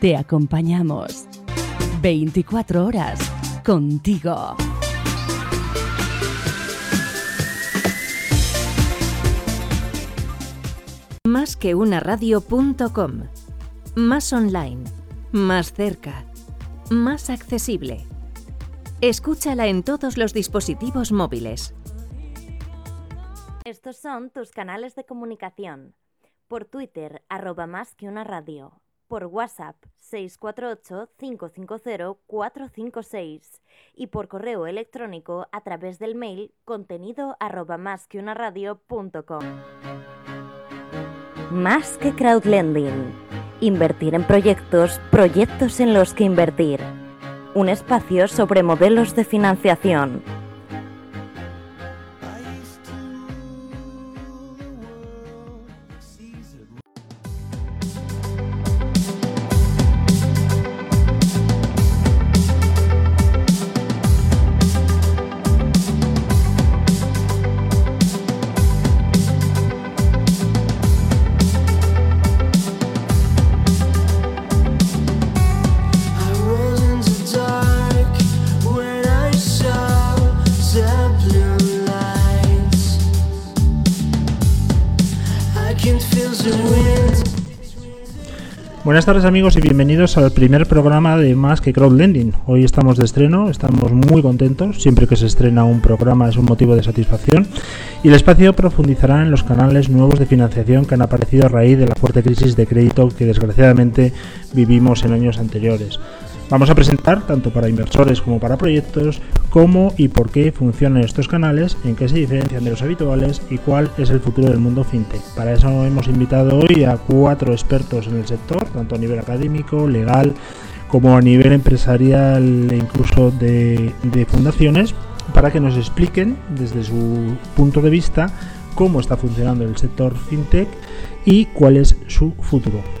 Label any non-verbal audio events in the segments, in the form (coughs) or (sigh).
Te acompañamos 24 horas contigo. Más que una radio.com. Más online. Más cerca. Más accesible. Escúchala en todos los dispositivos móviles. Estos son tus canales de comunicación. Por Twitter, arroba más que una radio. Por WhatsApp, 648-550-456. Y por correo electrónico a través del mail contenido arroba más que una radio.com. Más que crowdlending. Invertir en proyectos, proyectos en los que invertir. Un espacio sobre modelos de financiación. Buenas tardes amigos y bienvenidos al primer programa de Más que Crowdlending. Hoy estamos de estreno, estamos muy contentos, siempre que se estrena un programa es un motivo de satisfacción y el espacio profundizará en los canales nuevos de financiación que han aparecido a raíz de la fuerte crisis de crédito que desgraciadamente vivimos en años anteriores. Vamos a presentar, tanto para inversores como para proyectos, cómo y por qué funcionan estos canales, en qué se diferencian de los habituales y cuál es el futuro del mundo fintech. Para eso hemos invitado hoy a cuatro expertos en el sector, tanto a nivel académico, legal, como a nivel empresarial e incluso de, fundaciones, para que nos expliquen desde su punto de vista cómo está funcionando el sector fintech y cuál es su futuro.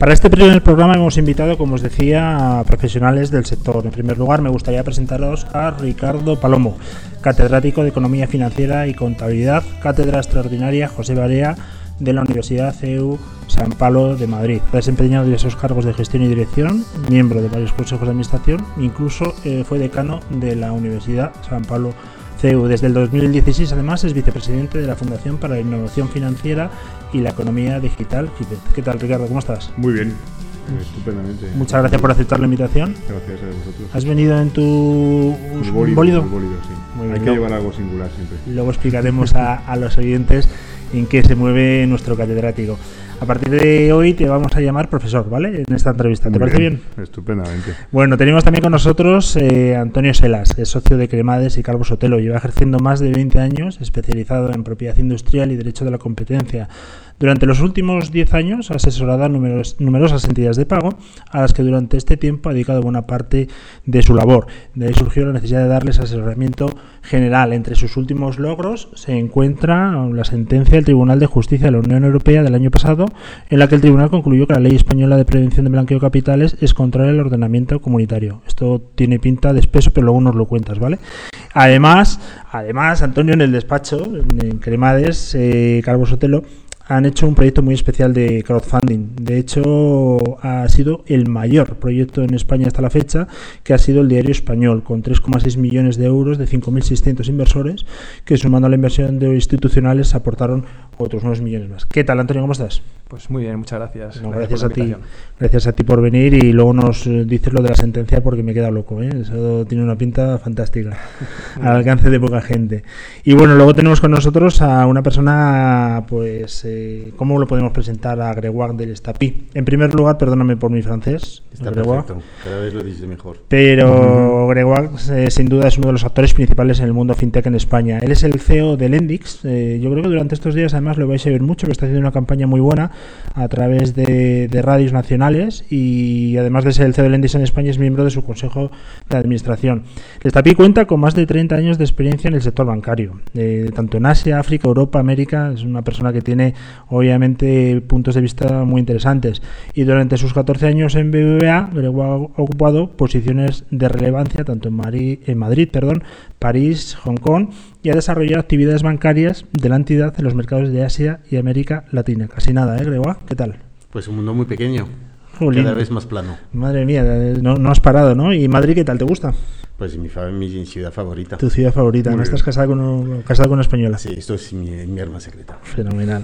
Para este primer programa hemos invitado, como os decía, a profesionales del sector. En primer lugar, me gustaría presentaros a Ricardo Palomo, catedrático de Economía Financiera y Contabilidad, Cátedra Extraordinaria José Barea de la Universidad CEU San Pablo de Madrid. Ha desempeñado diversos cargos de gestión y dirección, miembro de varios consejos de administración, incluso eh, fue decano de la Universidad San Pablo CEU. Desde el 2016, además, es vicepresidente de la Fundación para la Innovación Financiera y la Economía Digital. ¿Qué tal, Ricardo? ¿Cómo estás? Muy bien, estupendamente. Muchas gracias por aceptar la invitación. Gracias a vosotros. ¿Has venido en tu bólido, bólido? mi bólido, sí. Muy bien, Hay que no. llevar algo singular siempre. Luego explicaremos a, a los oyentes en qué se mueve nuestro catedrático. A partir de hoy te vamos a llamar profesor, ¿vale? En esta entrevista. ¿Te Muy parece bien? Estupendamente. Bueno, tenemos también con nosotros eh, Antonio Selas, es socio de Cremades y Calvo Sotelo. Lleva ejerciendo más de 20 años, especializado en propiedad industrial y derecho de la competencia. Durante los últimos 10 años ha asesorado a numeros- numerosas entidades de pago, a las que durante este tiempo ha dedicado buena parte de su labor. De ahí surgió la necesidad de darles asesoramiento general. Entre sus últimos logros se encuentra la sentencia del Tribunal de Justicia de la Unión Europea del año pasado, en la que el tribunal concluyó que la ley española de prevención de blanqueo de capitales es contraria al ordenamiento comunitario. Esto tiene pinta de espeso, pero luego nos lo cuentas, ¿vale? Además, además Antonio, en el despacho, en Cremades, eh, Sotelo, han hecho un proyecto muy especial de crowdfunding. De hecho, ha sido el mayor proyecto en España hasta la fecha, que ha sido el Diario Español, con 3,6 millones de euros de 5.600 inversores, que sumando a la inversión de institucionales aportaron otros unos millones más. ¿Qué tal, Antonio? ¿Cómo estás? Pues muy bien, muchas gracias. No, gracias a ti. Gracias a ti por venir y luego nos dices lo de la sentencia porque me queda loco. ¿eh? Eso tiene una pinta fantástica (laughs) al alcance de poca gente. Y bueno, luego tenemos con nosotros a una persona pues eh, ¿cómo lo podemos presentar a Gregoire del Estapí? En primer lugar, perdóname por mi francés, Está Gregoire, perfecto. Cada vez lo dice mejor. pero (laughs) Gregoire eh, sin duda es uno de los actores principales en el mundo fintech en España. Él es el CEO de Lendix. eh, yo creo que durante estos días además lo vais a ver mucho, que está haciendo una campaña muy buena a través de, de radios nacionales y además de ser el CEO de Lendix en España es miembro de su consejo de administración. El Estapí cuenta con más de 30 años de experiencia en el sector bancario, eh, tanto en Asia, África, Europa, América. Es una persona que tiene obviamente puntos de vista muy interesantes. Y durante sus 14 años en BBVA, ha ocupado posiciones de relevancia tanto en, Mari- en Madrid, perdón, París, Hong Kong y ha desarrollado actividades bancarias de la entidad en los mercados de Asia y América Latina. Casi nada, ¿eh, Gregoire? ¿Qué tal? Pues un mundo muy pequeño, Jolín. cada vez más plano. Madre mía, eh, no, no has parado, ¿no? ¿Y Madrid qué tal? ¿Te gusta? Pues mi, mi ciudad favorita. Tu ciudad favorita. ¿No estás casada con, un- casada con una española? Sí, esto es mi, mi arma secreta. Fenomenal.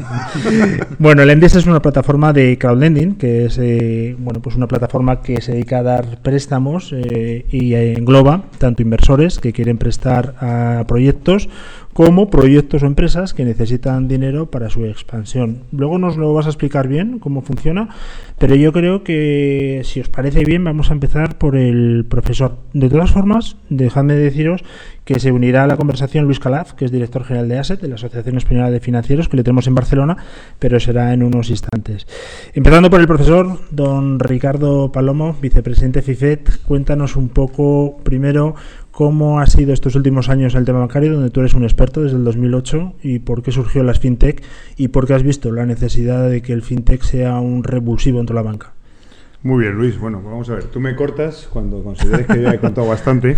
(laughs) bueno, Lendis es una plataforma de crowdlending, que es eh, bueno, pues una plataforma que se dedica a dar préstamos eh, y eh, engloba tanto inversores que quieren prestar a proyectos como proyectos o empresas que necesitan dinero para su expansión. Luego nos lo vas a explicar bien cómo funciona, pero yo creo que si os parece bien vamos a empezar por el profesor. De todas formas, dejadme deciros que se unirá a la conversación Luis Calaf, que es director general de ASET, de la Asociación Española de Financieros, que le tenemos en Barcelona, pero será en unos instantes. Empezando por el profesor, don Ricardo Palomo, vicepresidente FIFET, cuéntanos un poco primero cómo ha sido estos últimos años el tema bancario, donde tú eres un experto desde el 2008, y por qué surgió las FinTech y por qué has visto la necesidad de que el FinTech sea un revulsivo dentro de la banca. Muy bien, Luis. Bueno, vamos a ver. Tú me cortas cuando consideres que ya he contado bastante.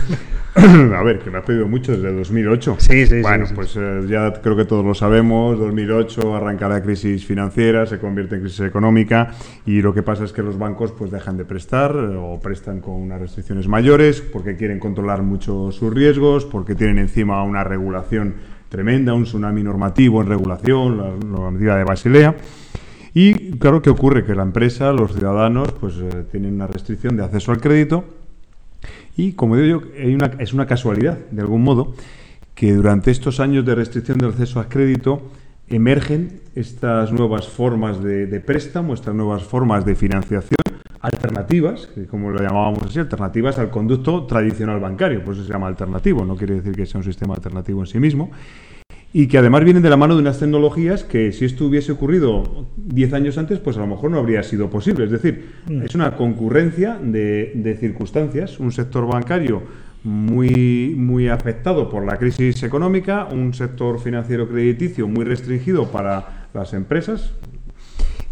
(coughs) a ver, que me has pedido mucho desde el 2008. Sí, sí, sí, Bueno, sí. pues eh, ya creo que todos lo sabemos. 2008 arranca la crisis financiera, se convierte en crisis económica y lo que pasa es que los bancos pues dejan de prestar eh, o prestan con unas restricciones mayores porque quieren controlar mucho sus riesgos, porque tienen encima una regulación tremenda, un tsunami normativo en regulación, la normativa de Basilea. Claro, ¿qué ocurre? Que la empresa, los ciudadanos, pues eh, tienen una restricción de acceso al crédito y, como digo yo, hay una, es una casualidad, de algún modo, que durante estos años de restricción del acceso al crédito emergen estas nuevas formas de, de préstamo, estas nuevas formas de financiación alternativas, que como lo llamábamos así, alternativas al conducto tradicional bancario, por eso se llama alternativo, no quiere decir que sea un sistema alternativo en sí mismo, y que además vienen de la mano de unas tecnologías que si esto hubiese ocurrido 10 años antes, pues a lo mejor no habría sido posible. Es decir, es una concurrencia de, de circunstancias, un sector bancario muy, muy afectado por la crisis económica, un sector financiero crediticio muy restringido para las empresas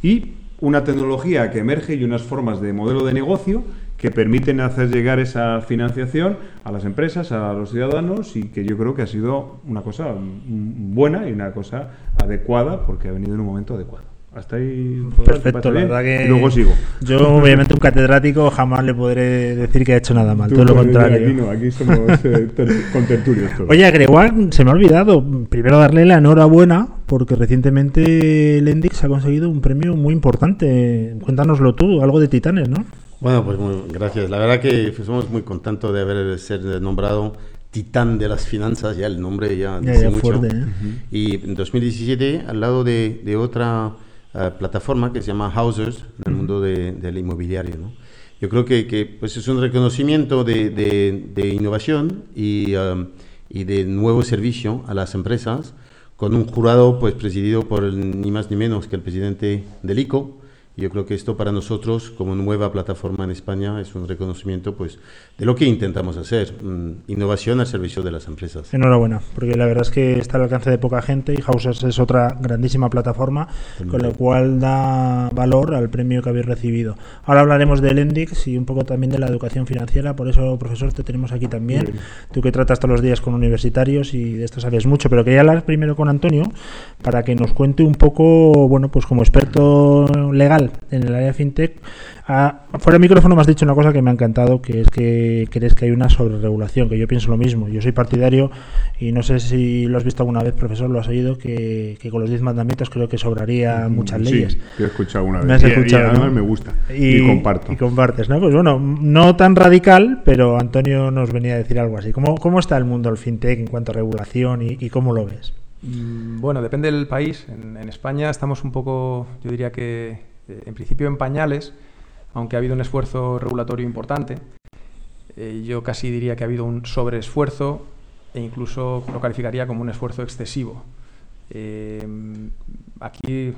y una tecnología que emerge y unas formas de modelo de negocio que permiten hacer llegar esa financiación a las empresas, a los ciudadanos y que yo creo que ha sido una cosa buena y una cosa adecuada porque ha venido en un momento adecuado. Hasta ahí. ¿te Perfecto, la verdad que... Y luego sigo. Yo, obviamente, un catedrático jamás le podré decir que ha hecho nada mal, Tú, todo lo contrario. Aquí no, aquí somos eh, contertulios. Oye, Gregoire, se me ha olvidado. Primero darle la enhorabuena porque recientemente Lendix ha conseguido un premio muy importante. Cuéntanoslo tú, algo de Titanes, ¿no? Bueno, pues muy, gracias. La verdad que somos muy contentos de haber ser nombrado titán de las finanzas, ya el nombre ya Ya, dice ya, mucho. fuerte, ¿eh? Y en 2017, al lado de, de otra eh, plataforma que se llama Housers, en el mundo de- del inmobiliario, ¿no? Yo creo que, que, pues es un reconocimiento de, de- de innovación y, um, y de nuevo servicio a las empresas, con un jurado pues presidido por el- ni más ni menos que el presidente del ICO. Yo creo que esto para nosotros, como nueva plataforma en España, es un reconocimiento pues, de lo que intentamos hacer, mm, innovación al servicio de las empresas. Enhorabuena, porque la verdad es que está al alcance de poca gente y Hausers es otra grandísima plataforma, con lo cual da valor al premio que habéis recibido. Ahora hablaremos del Endix y un poco también de la educación financiera, por eso, profesor, te tenemos aquí también. Tú que tratas todos los días con universitarios y de esto sabes mucho, pero quería hablar primero con Antonio para que nos cuente un poco, bueno, pues como experto legal en el área fintech, ah, fuera del micrófono me has dicho una cosa que me ha encantado, que es que crees que hay una sobreregulación, que yo pienso lo mismo. Yo soy partidario y no sé si lo has visto alguna vez, profesor, lo has oído, que, que con los 10 mandamientos creo que sobraría muchas leyes. Sí, que he escuchado una vez. Me has Y- y escuchado, además ¿no? me gusta. Y, comparto. Y compartes, ¿no? Pues bueno, no tan radical, pero Antonio nos venía a decir algo así. ¿Cómo, cómo está el mundo del fintech en cuanto a regulación y, y cómo lo ves? Mm, Bueno, depende del país. En, en España estamos un poco, yo diría que eh, en principio en pañales, aunque ha habido un esfuerzo regulatorio importante. Eh, yo casi diría que ha habido un sobreesfuerzo e incluso lo calificaría como un esfuerzo excesivo. Eh, aquí,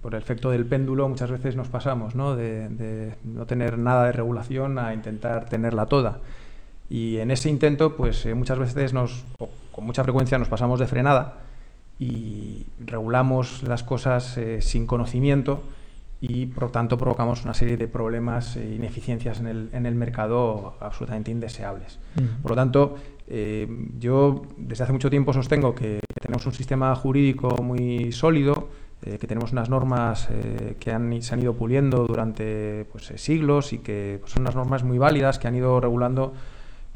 por el efecto del péndulo, muchas veces nos pasamos ¿no? De, de no tener nada de regulación a intentar tenerla toda. Y en ese intento, pues eh, muchas veces nos, o con mucha frecuencia nos pasamos de frenada y regulamos las cosas eh, sin conocimiento y por tanto provocamos una serie de problemas e ineficiencias en el, en el mercado absolutamente indeseables. Por lo tanto, eh, yo desde hace mucho tiempo sostengo que, tenemos un sistema jurídico muy sólido, eh, que tenemos unas normas eh, que han, se han ido puliendo durante pues, siglos y que pues, son unas normas muy válidas que han ido regulando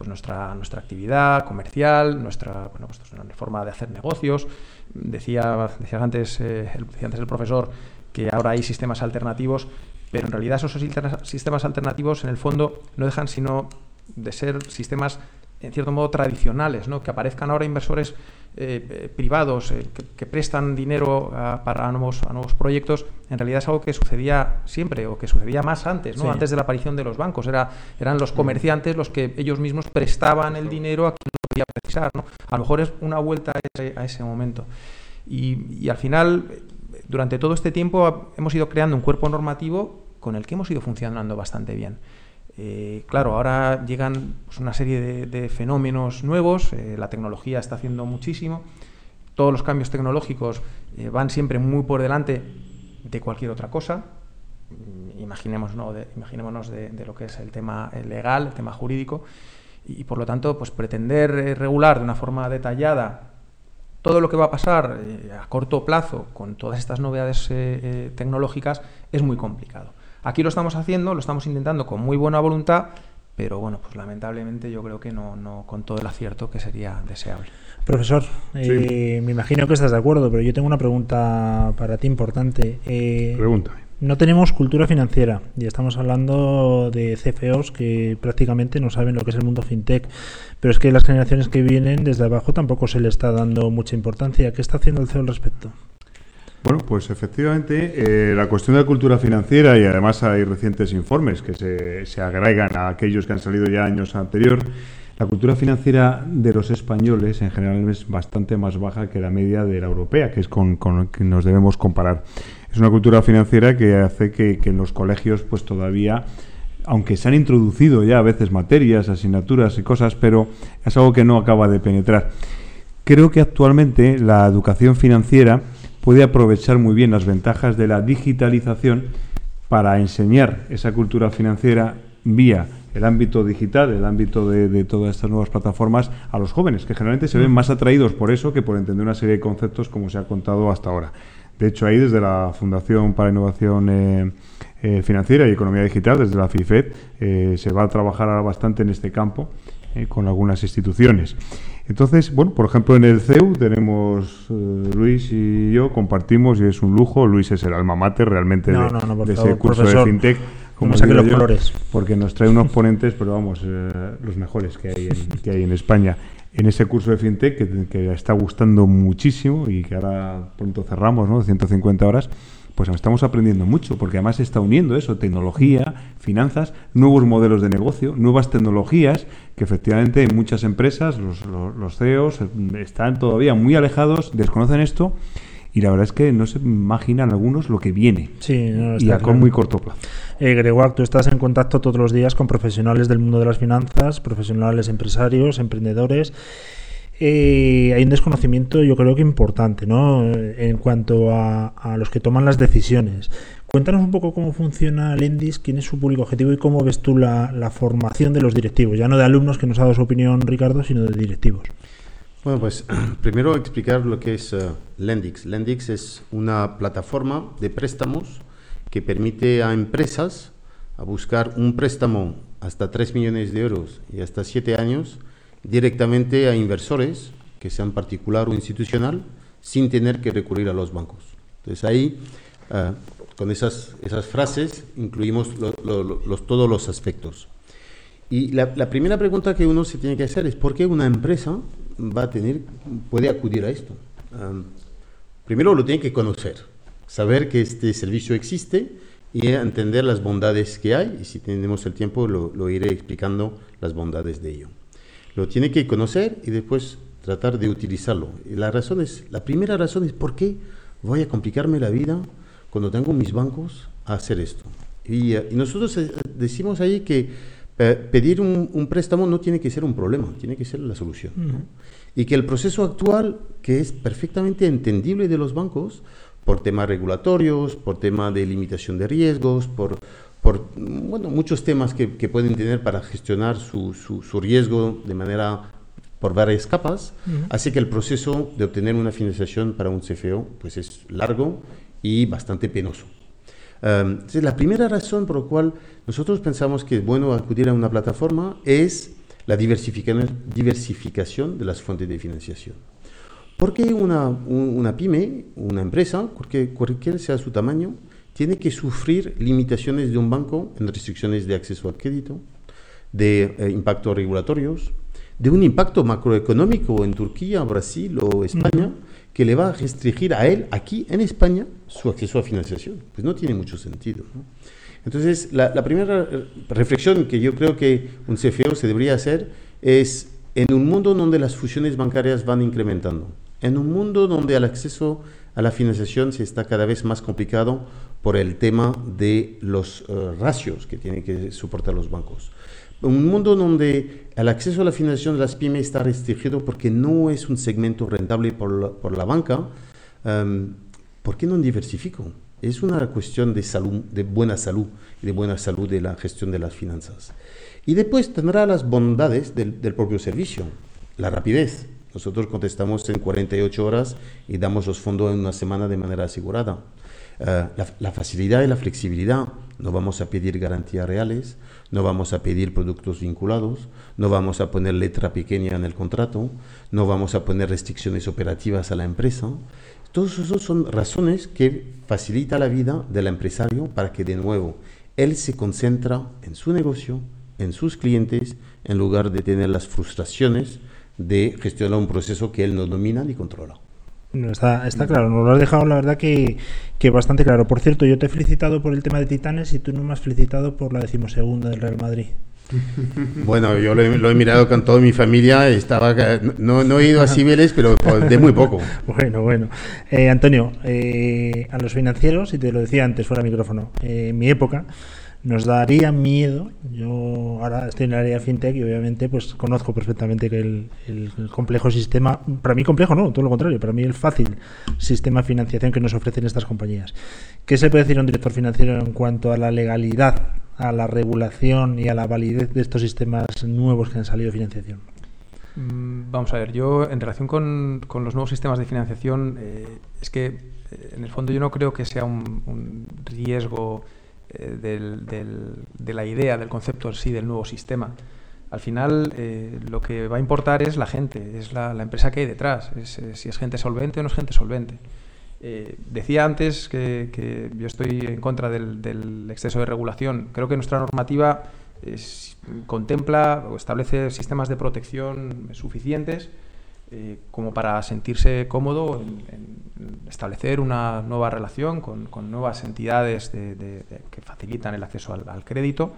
pues, nuestra, nuestra actividad comercial, nuestra bueno, pues, forma de hacer negocios. Decía, decía, antes, eh, el, decía antes el profesor que ahora hay sistemas alternativos, pero en realidad esos sistemas alternativos en el fondo no dejan sino de ser sistemas en cierto modo tradicionales, ¿no? que aparezcan ahora inversores eh, eh, privados eh, que, que prestan dinero a, para nuevos, a nuevos proyectos, en realidad es algo que sucedía siempre o que sucedía más antes, ¿no? Sí. antes de la aparición de los bancos. Era, eran los comerciantes los que ellos mismos prestaban el dinero a quien lo podía precisar. ¿no? A lo mejor es una vuelta a ese, a ese momento. Y, y al final, durante todo este tiempo hemos ido creando un cuerpo normativo con el que hemos ido funcionando bastante bien. Eh, claro, ahora llegan pues, una serie de, fenómenos nuevos, eh, la tecnología está haciendo muchísimo, todos los cambios tecnológicos eh, van siempre muy por delante de cualquier otra cosa. Mm, Imaginemos, ¿no? de, imaginémonos de, lo que es el tema legal, el tema jurídico, y, por lo tanto, pues pretender regular de una forma detallada todo lo que va a pasar eh, a corto plazo con todas estas novedades eh, eh, tecnológicas es muy complicado. Aquí lo estamos haciendo, lo estamos intentando con muy buena voluntad, pero bueno, pues lamentablemente yo creo que no, no con todo el acierto que sería deseable. Profesor, eh, me imagino que estás de acuerdo, pero yo tengo una pregunta para ti importante. Eh, Pregúntame. No tenemos cultura financiera y estamos hablando de CFOs que prácticamente no saben lo que es el mundo fintech, pero es que las generaciones que vienen desde abajo tampoco se le está dando mucha importancia. ¿Qué está haciendo el CEO al respecto? Bueno, pues efectivamente, eh, la cuestión de la cultura financiera, y además hay recientes informes que se, se agregan a aquellos que han salido ya años anterior, la cultura financiera de los españoles en general es bastante más baja que la media de la europea, que es con, con lo que nos debemos comparar. Es una cultura financiera que hace que, que en los colegios pues todavía aunque se han introducido ya a veces materias, asignaturas y cosas, pero es algo que no acaba de penetrar. Creo que actualmente la educación financiera puede aprovechar muy bien las ventajas de la digitalización para enseñar esa cultura financiera vía el ámbito digital, el ámbito de, de todas estas nuevas plataformas a los jóvenes, que generalmente se ven más atraídos por eso que por entender una serie de conceptos como se ha contado hasta ahora. De hecho, ahí desde la Fundación para Innovación eh, eh, Financiera y Economía Digital, desde la FIFED, eh, se va a trabajar ahora bastante en este campo con algunas instituciones. Entonces, bueno, por ejemplo, en el CEU tenemos Luis y yo compartimos y es un lujo. Luis es el alma mater realmente No, de, no, no, por de ese curso profesor, de FinTech. saque los yo, colores. Porque nos trae unos ponentes, pero vamos, eh, los mejores que hay, en, que hay en España. En ese curso de FinTech que, está gustando muchísimo y que ahora pronto cerramos, ¿no? 150 horas pues estamos aprendiendo mucho, porque además se está uniendo eso, tecnología, finanzas, nuevos modelos de negocio, nuevas tecnologías, que efectivamente en muchas empresas los, los, los CEOs están todavía muy alejados, desconocen esto, y la verdad es que no se imaginan algunos lo que viene, Sí, no, y a claro. muy corto plazo. Eh, Gregoire, tú estás en contacto todos los días con profesionales del mundo de las finanzas, profesionales empresarios, emprendedores. Eh, hay un desconocimiento, yo creo que importante, ¿no? En cuanto a, a los que toman las decisiones. Cuéntanos un poco cómo funciona Lendis, quién es su público objetivo y cómo ves tú la, la formación de los directivos, ya no de alumnos que nos ha dado su opinión Ricardo, sino de directivos. Bueno, pues (clears throat) primero explicar lo que es uh, Lendix. Lendix es una plataforma de préstamos que permite a empresas a buscar un préstamo hasta 3 millones de euros y hasta 7 años directamente a inversores, que sean particular o institucional, sin tener que recurrir a los bancos. Entonces ahí, uh, con esas, esas frases, incluimos lo, lo, los, todos los aspectos. Y la, la, primera pregunta que uno se tiene que hacer es ¿por qué una empresa va a tener, puede acudir a esto? Primero lo tiene que conocer, saber que este servicio existe y entender las bondades que hay, y si tenemos el tiempo lo, iré explicando las bondades de ello. Lo tiene que conocer y después tratar de utilizarlo. Y la razón es, la primera razón es por qué voy a complicarme la vida cuando tengo mis bancos a hacer esto. Y, y nosotros eh, decimos ahí que eh, pedir un, un préstamo no tiene que ser un problema, tiene que ser la solución. ¿no? Y que el proceso actual, que es perfectamente entendible de los bancos, por temas regulatorios, por tema de limitación de riesgos, por, por bueno, muchos temas que, que pueden tener para gestionar su, su, su riesgo de manera por varias capas, hace que el proceso de obtener una financiación para un CFO pues es largo y bastante penoso. Um, la primera razón por la cual nosotros pensamos que es bueno acudir a una plataforma es la diversificación, de las fuentes de financiación. Porque una, un- una pyme, una empresa, cualquier, cualquier sea su tamaño, tiene que sufrir limitaciones de un banco en restricciones de acceso al crédito, de eh, impactos regulatorios, de un impacto macroeconómico en Turquía, Brasil o España, que le va a restringir a él, aquí en España, su acceso a financiación. Pues no tiene mucho sentido. ¿no? Entonces, la, la primera reflexión que yo creo que un CFO se debería hacer es, en un mundo donde las fusiones bancarias van incrementando, en un mundo donde el acceso a la financiación se está cada vez más complicado por el tema de los eh, ratios que tienen que soportar los bancos. Un mundo donde el acceso a la financiación de las pymes está restringido porque no es un segmento rentable por la, por la banca, em, ¿por qué no diversifico? Es una cuestión de salud, de buena salud y de buena salud de la gestión de las finanzas. Y después tendrá las bondades del, del propio servicio, la rapidez. Nosotros contestamos en 48 horas y damos los fondos en una semana de manera asegurada. Eh, la, la facilidad y la flexibilidad. No vamos a pedir garantías reales, no vamos a pedir productos vinculados, no vamos a poner letra pequeña en el contrato, no vamos a poner restricciones operativas a la empresa. Todos esos son razones que facilita la vida del empresario para que de nuevo él se concentra en su negocio, en sus clientes, en lugar de tener las frustraciones de gestionar un proceso que él no domina ni controla. No, está, está claro, nos lo has dejado la verdad que, que bastante claro. Por cierto, yo te he felicitado por el tema de Titanes y tú no me has felicitado por la decimosegunda del Real Madrid. (laughs) Bueno, yo lo he, lo he mirado con toda mi familia, estaba, no, no he ido a Cibeles, pero de muy poco. (laughs) Bueno, bueno. Eh, Antonio, eh, a los financieros, y te lo decía antes fuera de micrófono, eh, en mi época nos daría miedo, yo ahora estoy en el área fintech y obviamente pues conozco perfectamente que el, complejo sistema, para mí complejo no, todo lo contrario, para mí el fácil sistema de financiación que nos ofrecen estas compañías. ¿Qué se puede decir a un director financiero en cuanto a la legalidad, a la regulación y a la validez de estos sistemas nuevos que han salido de financiación? Mm, Vamos a ver, yo en relación con, con los nuevos sistemas de financiación, eh, es que eh, en el fondo yo no creo que sea un riesgo eh, de la idea, del concepto en sí del nuevo sistema. Al final eh, lo que va a importar es la gente, es la, empresa que hay detrás, eh, si es gente solvente o no es gente solvente. Decía antes que, yo estoy en contra del, exceso de regulación. Creo que nuestra normativa contempla o establece sistemas de protección suficientes eh, como para sentirse cómodo en, establecer una nueva relación con, nuevas entidades de- que facilitan el acceso al, crédito.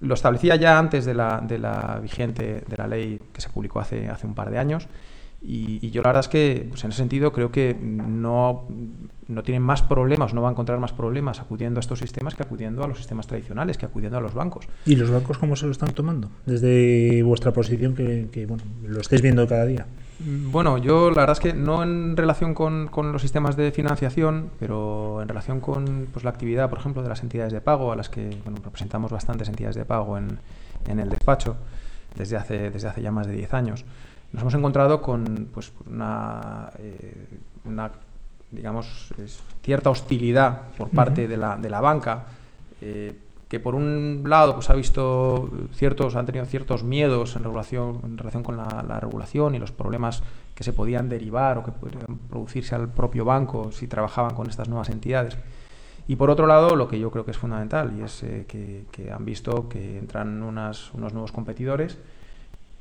Lo establecía ya antes de la, de la vigente de la ley que se publicó hace, hace un par de años. Y, y yo la verdad es que, pues en ese sentido, creo que no, no tienen más problemas, no va a encontrar más problemas acudiendo a estos sistemas que acudiendo a los sistemas tradicionales, que acudiendo a los bancos. ¿Y los bancos cómo se lo están tomando? Desde vuestra posición, que, que, bueno, lo estáis viendo cada día. Mm, Bueno, yo la verdad es que no en relación con, con los sistemas de financiación, pero en relación con pues, la actividad, por ejemplo, de las entidades de pago, a las que bueno, representamos bastantes entidades de pago en, en el despacho desde hace, desde hace ya más de 10 años, nos hemos encontrado con pues, una, eh, una, digamos, es cierta hostilidad por parte de, la, de la banca. eh, que por un lado pues ha visto ciertos han tenido ciertos miedos en relación en relación con la, la regulación y los problemas que se podían derivar o que podrían producirse al propio banco si trabajaban con estas nuevas entidades. Y por otro lado lo que yo creo que es fundamental y es eh, que, que han visto que entran unas, unos nuevos competidores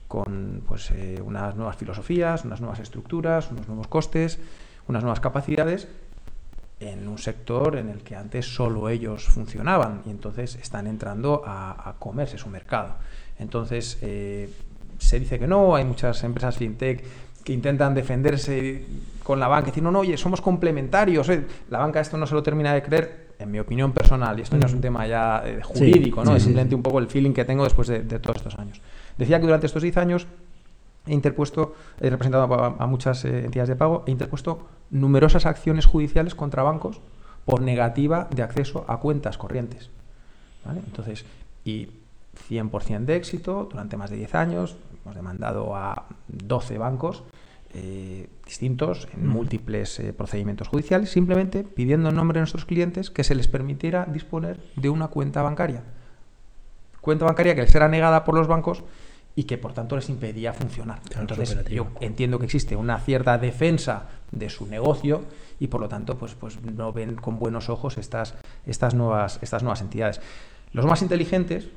con pues, eh, unas nuevas filosofías, unas nuevas estructuras, unos nuevos costes, unas nuevas capacidades en un sector en el que antes solo ellos funcionaban y entonces están entrando a, a comerse su mercado. Entonces, eh, se dice que no, hay muchas empresas fintech que intentan defenderse con la banca, decir, no, no, oye, somos complementarios. eh". La banca esto no se lo termina de creer, en mi opinión personal, y esto no es un tema ya eh, jurídico, ¿no? sí, es simplemente sí. un poco el feeling que tengo después de, de todos estos años. Decía que durante estos 10 años he interpuesto, he representado a, a muchas eh, entidades de pago, he interpuesto numerosas acciones judiciales contra bancos por negativa de acceso a cuentas corrientes. ¿vale? Entonces, y 100% de éxito durante más de 10 años. Hemos demandado a 12 bancos eh, distintos en múltiples eh, procedimientos judiciales, simplemente pidiendo en nombre de nuestros clientes que se les permitiera disponer de una cuenta bancaria. Cuenta bancaria que les era negada por los bancos y que por tanto les impedía funcionar. Claro, Entonces, yo entiendo que existe una cierta defensa de su negocio y por lo tanto pues, pues no ven con buenos ojos estas, estas, nuevas, estas nuevas entidades. Los más inteligentes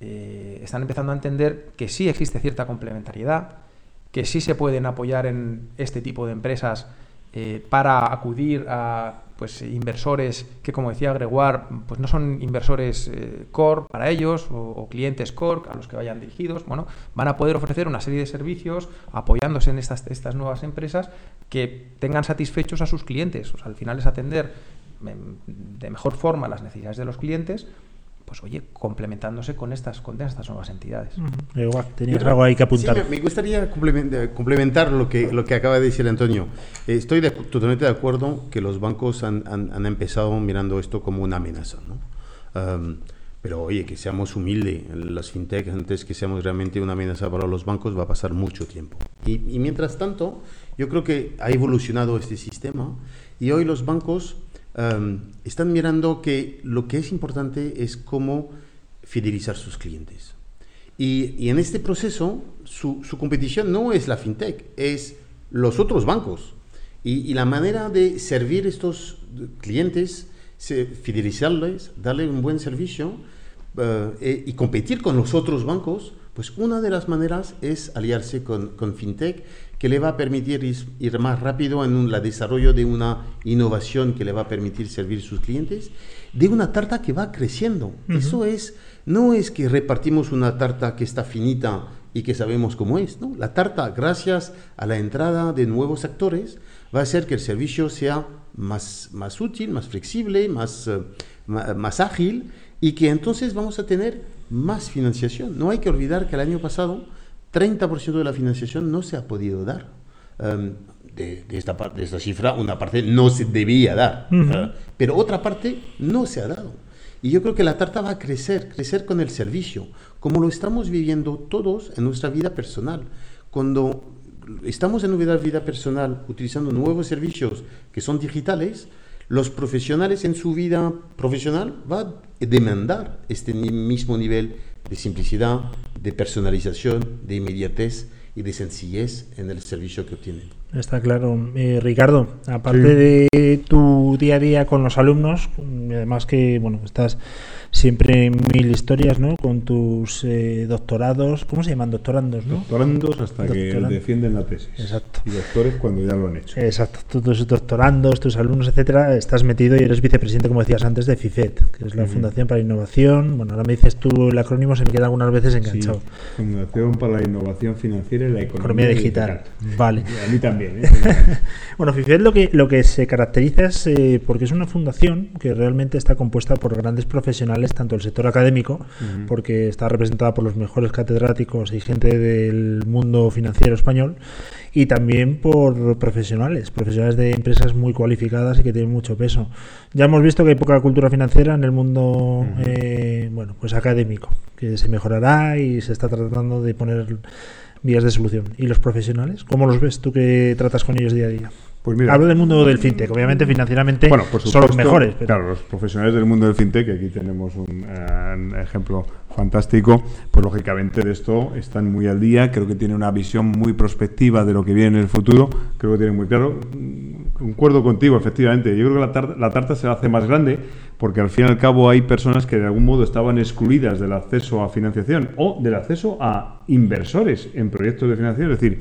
eh, están empezando a entender que sí existe cierta complementariedad, que sí se pueden apoyar en este tipo de empresas eh, para acudir a pues, inversores que, como decía Gregoire, pues no son inversores eh, core para ellos o, clientes core a los que vayan dirigidos. Bueno, van a poder ofrecer una serie de servicios apoyándose en estas, estas nuevas empresas que tengan satisfechos a sus clientes. O al final es atender em, de mejor forma las necesidades de los clientes, pues oye, complementándose con estas, con estas nuevas entidades. Igual, tenías algo ahí que apuntar. Sí, me, gustaría complementar, lo, que, lo que acaba de decir Antonio. Eh, estoy de totalmente de acuerdo que los bancos han, han- han empezado mirando esto como una amenaza. ¿no? Am, pero oye, que seamos humildes, las fintech, antes que seamos realmente una amenaza para los bancos, va a pasar mucho tiempo. Y, y mientras tanto, yo creo que ha evolucionado este sistema y hoy los bancos am, están mirando que lo que es importante es cómo fidelizar sus clientes. Y, y en este proceso, su, su competición no es la fintech, es los otros bancos. Y, y la manera de servir estos clientes, fidelizarles, darle un buen servicio eh, eh, y competir con los otros bancos, pues una de las maneras es aliarse con, con fintech que le va a permitir ir más rápido en el desarrollo de una innovación que le va a permitir servir a sus clientes, de una tarta que va creciendo. Eso es, no es que repartimos una tarta que está finita y que sabemos cómo es, ¿no? La tarta, gracias a la entrada de nuevos actores, va a hacer que el servicio sea más, más útil, más flexible, más, eh, más ágil y que entonces vamos a tener más financiación. No hay que olvidar que el año pasado 30% de la financiación no se ha podido dar. Um, de, de esta, par- de esta cifra, una parte no se debía dar, uh, pero otra parte no se ha dado. Y yo creo que la tarta va a crecer, crecer con el servicio, como lo estamos viviendo todos en nuestra vida personal. Cuando estamos en nuestra vida personal utilizando nuevos servicios que son digitales, los profesionales en su vida profesional van a demandar este mismo nivel de simplicidad, de personalización, de inmediatez y de sencillez en el servicio que obtienen. Está claro. Eh, Ricardo, aparte de tu día a día con los alumnos, y además que bueno estás siempre mil historias, ¿no? Con tus eh, doctorados, ¿cómo se llaman? Doctorandos, ¿no? Doctorandos hasta que defienden la tesis. Exacto. Y doctores cuando ya lo han hecho. Exacto, tus doctorandos, tus alumnos, etcétera, estás metido y eres vicepresidente, como decías antes, de FIFET, que es la Fundación para la Innovación. Bueno, ahora me dices tú el acrónimo, se me queda algunas veces Sí, enganchado. Fundación para la Innovación Financiera y la Economía, Economía digital. Vale. Y a mí también. ¿eh? (laughs) Bueno, FIFED lo que, lo que se caracteriza es eh, porque es una fundación que realmente está compuesta por grandes profesionales, tanto del sector académico, porque está representada por los mejores catedráticos y gente del mundo financiero español, y también por profesionales, profesionales de empresas muy cualificadas y que tienen mucho peso. Ya hemos visto que hay poca cultura financiera en el mundo, eh, bueno, pues académico, que se mejorará y se está tratando de poner vías de solución. ¿Y los profesionales? ¿Cómo los ves tú que tratas con ellos día a día? Pues mira, Hablo del mundo del fintech, obviamente financieramente Bueno, por son los supuesto, mejores. pero- Claro, los profesionales del mundo del fintech, aquí tenemos un, eh, un ejemplo fantástico, pues lógicamente de esto están muy al día, creo que tienen una visión muy prospectiva de lo que viene en el futuro, creo que tienen muy claro, concuerdo contigo, efectivamente. Yo creo que la, tar- la tarta se hace más grande porque al fin y al cabo hay personas que de algún modo estaban excluidas del acceso a financiación o del acceso a inversores en proyectos de financiación. Es decir,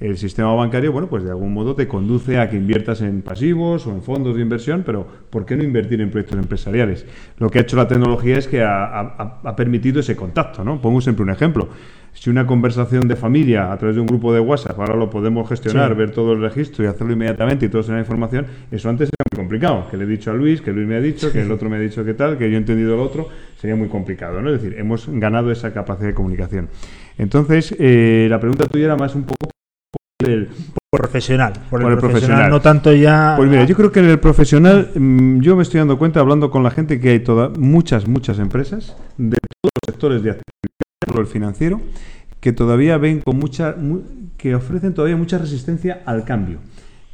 el sistema bancario, bueno, pues de algún modo te conduce a que inviertas en pasivos o en fondos de inversión, pero ¿por qué no invertir en proyectos empresariales? Lo que ha hecho la tecnología es que ha, ha- ha permitido ese contacto, ¿no? Pongo siempre un ejemplo. Si una conversación de familia a través de un grupo de WhatsApp ahora lo podemos gestionar, Sí. ver todo el registro y hacerlo inmediatamente y todos tener información, eso antes era muy complicado. Que le he dicho a Luis, que Luis me ha dicho, que el otro me ha dicho que tal, que yo he entendido lo otro, sería muy complicado, ¿no? Es decir, hemos ganado esa capacidad de comunicación. Entonces, eh, la pregunta tuya era más un poco por el, Profesional, por, Por el, el profesional, profesional. no tanto ya. Pues mira, yo creo que en el profesional, mm, yo me estoy dando cuenta, hablando con la gente, que hay toda, muchas, muchas empresas de todos los sectores de actividad, el financiero, que todavía ven con mucha, mu- que ofrecen todavía mucha resistencia al cambio.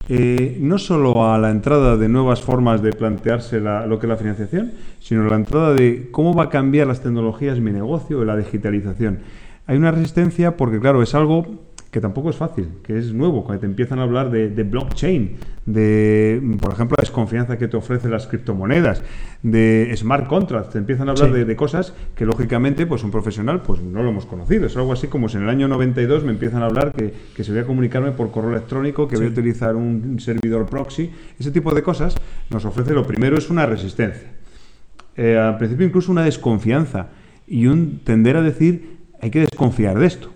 Eh, no solo a la entrada de nuevas formas de plantearse la- lo que es la financiación, sino a la entrada de cómo va a cambiar las tecnologías mi negocio, la digitalización. Hay una resistencia porque, claro, es algo que tampoco es fácil, que es nuevo, cuando te empiezan a hablar de, de blockchain, de, por ejemplo, la desconfianza que te ofrecen las criptomonedas, de smart contracts, te empiezan a hablar Sí. de, de cosas que, lógicamente, pues un profesional pues no lo hemos conocido. Es algo así como si en el año 92 me empiezan a hablar que, que se voy a comunicarme por correo electrónico, que voy a utilizar un servidor proxy, ese tipo de cosas nos ofrece, lo primero es una resistencia. Eh, al principio incluso una desconfianza y un tender a decir hay que desconfiar de esto.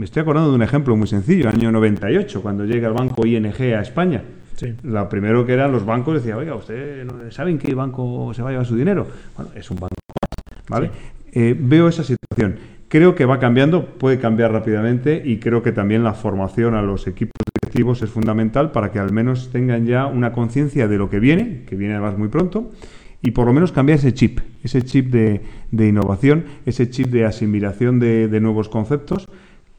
Me estoy acordando de un ejemplo muy sencillo, año 98, cuando llega el banco ING a España. Sí. Lo primero que eran los bancos decía, oiga, ¿usted no- saben qué banco se va a llevar su dinero? Bueno, es un banco más, ¿vale? Eh, veo esa situación. Creo que va cambiando, puede cambiar rápidamente y creo que también la formación a los equipos directivos es fundamental para que al menos tengan ya una conciencia de lo que viene, que viene además muy pronto, y por lo menos cambiar ese chip, ese chip de, de innovación, ese chip de asimilación de, de nuevos conceptos.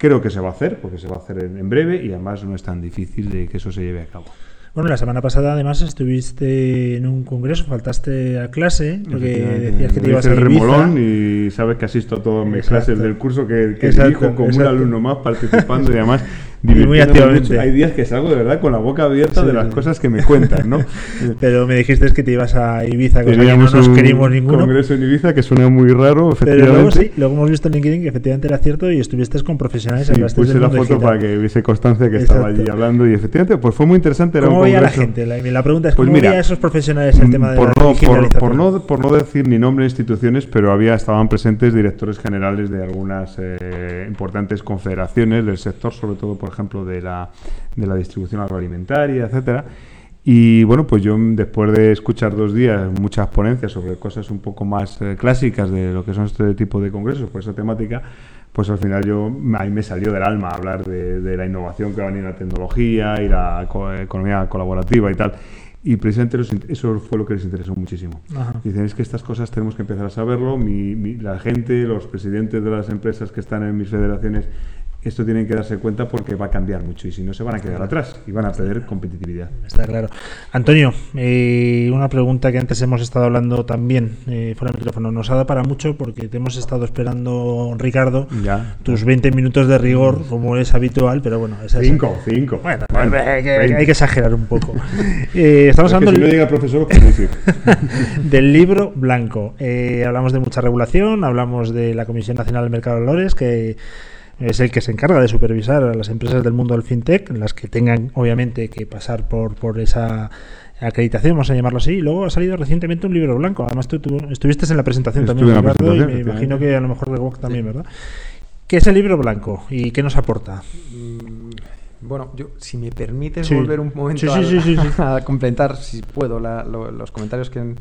Creo que se va a hacer, porque se va a hacer en, en breve y además no es tan difícil de que eso se lleve a cabo. Bueno, la semana pasada además estuviste en un congreso, faltaste a clase porque decías que te ibas a Ibiza. remolón y sabes que asisto a todas mis Exacto. clases del curso que, que dirijo como un exacto. alumno más participando y además muy activamente. mucho. Hay días que salgo de verdad con la boca abierta Sí, de las sí. cosas que me cuentan, ¿no? (laughs) Pero me dijiste que te ibas a Ibiza, cosa que no nos un querimos ninguno. congreso en Ibiza que suena muy raro, Pero efectivamente. luego sí, luego hemos visto en LinkedIn que efectivamente era cierto y estuviste con profesionales. Sí, puse la foto para que hubiese constancia que estaba Exacto. allí hablando y efectivamente pues fue muy interesante. Era ¿Cómo veía la gente? La, la pregunta es, Pues ¿cómo veía a esos profesionales el tema de por la no, por, por no, por no decir ni nombre de instituciones, pero había estaban presentes directores generales de algunas eh, importantes confederaciones del sector, sobre todo, por ejemplo, de la, de la distribución agroalimentaria, etcétera. Y bueno, pues yo después de escuchar dos días muchas ponencias sobre cosas un poco más eh, clásicas de lo que son este tipo de congresos, por esa temática, pues al final yo a mí me salió del alma hablar de, de la innovación que va a venir en la tecnología y la co- economía colaborativa y tal. Y precisamente eso fue lo que les interesó muchísimo. Ajá. Dicen, es que estas cosas tenemos que empezar a saberlo, mi- mi- la gente, los presidentes de las empresas que están en mis federaciones, esto tienen que darse cuenta porque va a cambiar mucho y si no se van a quedar atrás y van a perder competitividad. Está claro. Antonio, eh, una pregunta que antes hemos estado hablando también eh, fuera del micrófono. Nos ha dado para mucho porque te hemos estado esperando, Ricardo, Ya. tus 20 minutos de rigor, como es habitual, pero bueno, esa es- Cinco, cinco. Bueno, Bueno, hay, que, veinte. hay que exagerar un poco. (laughs) Eh, estamos Es hablando si del- llega el profesor, (laughs) del libro blanco. Eh, hablamos de mucha regulación, hablamos de la Comisión Nacional del Mercado de Valores, que es el que se encarga de supervisar a las empresas del mundo del fintech, las que tengan obviamente que pasar por, por esa acreditación, vamos a llamarlo así. Y luego ha salido recientemente un libro blanco. Además, tú, tú estuviste en la presentación Estuve también, la y me imagino que a lo mejor de Wok también, ¿verdad? ¿Qué es el libro blanco y qué nos aporta? Mm, Bueno, yo, si me permites Sí. volver un momento Sí, sí, al- sí, sí, sí. (laughs) a complementar, si puedo, la- lo- los comentarios que han,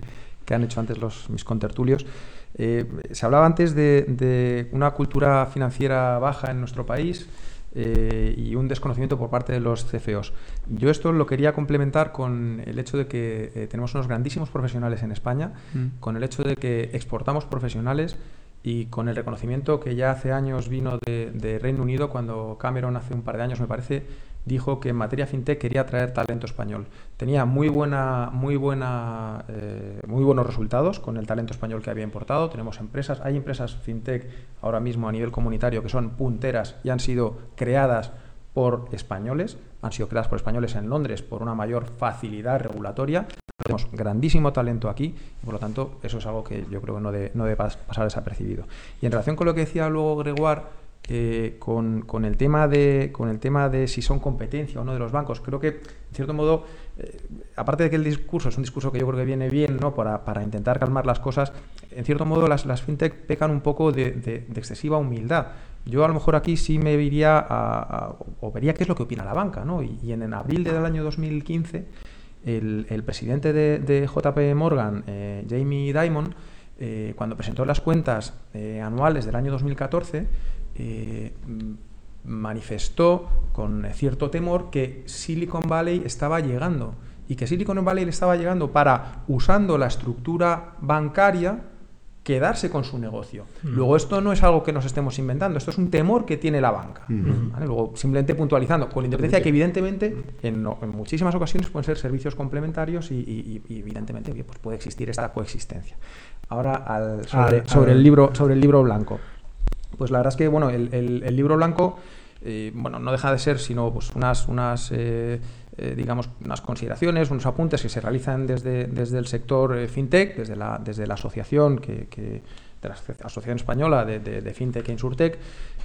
que han hecho antes los, mis contertulios. Eh, se hablaba antes de, de una cultura financiera baja en nuestro país eh, y un desconocimiento por parte de los CFOs. Yo esto lo quería complementar con el hecho de que eh, tenemos unos grandísimos profesionales en España, con el hecho de que exportamos profesionales y con el reconocimiento que ya hace años vino de, de Reino Unido, cuando Cameron hace un par de años, me parece, dijo que en materia fintech quería traer talento español. Tenía muy buena, muy buena, eh, muy buenos resultados con el talento español que había importado. Tenemos empresas, hay empresas fintech ahora mismo a nivel comunitario que son punteras y han sido creadas por españoles, han sido creadas por españoles en Londres por una mayor facilidad regulatoria. Tenemos grandísimo talento aquí y por lo tanto eso es algo que yo creo que no, de- no debe pas- pasar desapercibido. Y en relación con lo que decía luego Gregoire, con, con el tema de, con el tema de si son competencia o no de los bancos, creo que, en cierto modo, eh, aparte de que el discurso es un discurso que yo creo que viene bien ¿no? para, para intentar calmar las cosas, en cierto modo las, las fintech pecan un poco de, de- excesiva humildad. Yo a lo mejor aquí sí me iría a, o vería qué es lo que opina la banca, ¿no? Y, en, en abril del año 2015, el, el presidente de, de JP Morgan, eh, Jamie Dimon, eh, cuando presentó las cuentas anuales del año 2014, eh, mm, manifestó con cierto temor que Silicon Valley estaba llegando y que Silicon Valley le estaba llegando para, usando la estructura bancaria, quedarse con su negocio. Luego, esto no es algo que nos estemos inventando, esto es un temor que tiene la banca. ¿vale? Luego, simplemente puntualizando, con la independencia que evidentemente en, en muchísimas ocasiones pueden ser servicios complementarios y, y- y evidentemente pues puede existir esta coexistencia. Ahora, al- sobre, Al- sobre al- el libro, sobre el libro blanco. Pues la verdad es que bueno, el, libro blanco eh, bueno, no deja de ser sino pues unas, unas eh, eh, digamos, unas consideraciones, unos apuntes que se realizan desde, desde el sector fintech, desde la, desde la asociación que, de la Asoci- Asociación Española de, de- Fintech e Insurtech,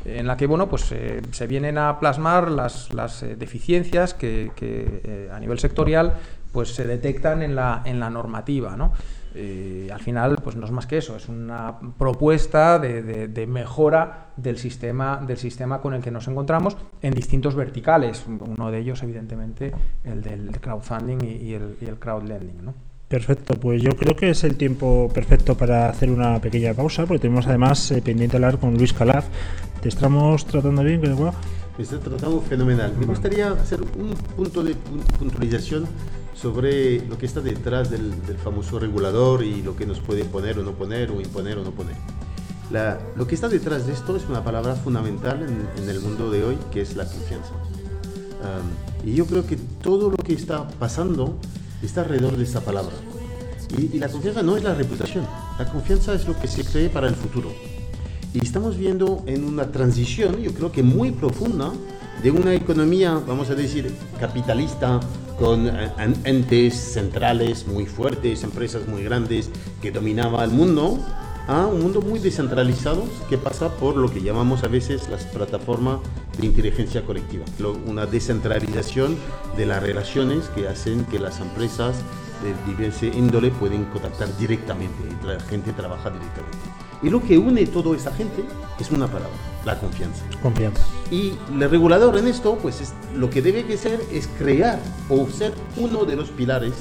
en la que bueno, pues, se vienen a plasmar las, las, deficiencias que, a nivel sectorial pues, se detectan en la, en la normativa. ¿no? Eh, al final, pues no es más que eso, es una propuesta de, de- de mejora del sistema, del sistema con el que nos encontramos en distintos verticales. Uno de ellos, evidentemente, el del crowdfunding y, y el, y el crowdlending. ¿no? Perfecto, pues yo creo que es el tiempo perfecto para hacer una pequeña pausa, porque tenemos además eh, pendiente hablar con Luis Calaf. ¿Te estamos tratando bien? Me está tratando fenomenal. Me gustaría hacer un punto de pun- puntualización sobre lo que está detrás del, del famoso regulador y lo que nos puede poner o no poner, o imponer o no poner. La- lo que está detrás de esto es una palabra fundamental en, en el mundo de hoy, que es la confianza. Um, y yo creo que todo lo que está pasando está alrededor de esta palabra. Y, y la confianza no es la reputación, la confianza es lo que se cree para el futuro. Y estamos viendo en una transición, yo creo que muy profunda, de una economía, vamos a decir, capitalista, con eh, en- entes centrales muy fuertes, empresas muy grandes que dominaba el mundo, a un mundo muy descentralizado que pasa por lo que llamamos a veces las plataformas de inteligencia colectiva, una descentralización de las relaciones que hacen que las empresas de diversa índole pueden contactar directamente y la gente trabaja directamente. Y lo que une toda esa gente es una palabra, la confianza. Confianza. Y el regulador en esto, pues es, lo que debe que ser es crear o ser uno de los pilares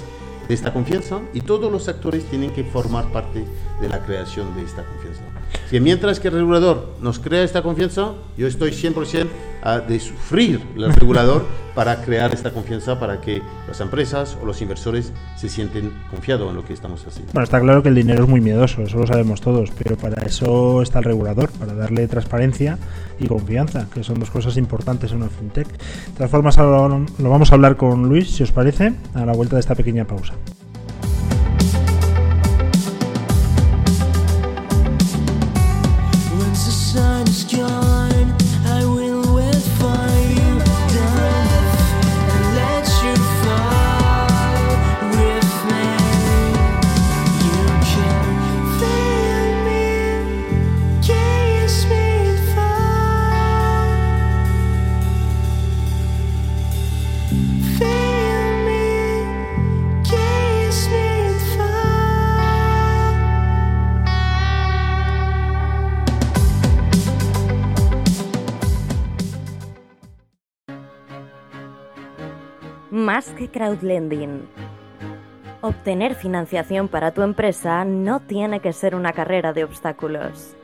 de esta confianza y todos los actores tienen que formar parte de la creación de esta confianza. Si mientras que el regulador nos crea esta confianza, yo estoy 100% de sufrir el regulador para crear esta confianza para que las empresas o los inversores se sienten confiados en lo que estamos haciendo. Bueno, está claro que el dinero es muy miedoso, eso lo sabemos todos, pero para eso está el regulador, para darle transparencia y confianza, que son dos cosas importantes en una fintech. De todas formas, lo vamos a hablar con Luis, si os parece, a la vuelta de esta pequeña pausa. Crowdlending. Obtener financiación para tu empresa no tiene que ser una carrera de obstáculos.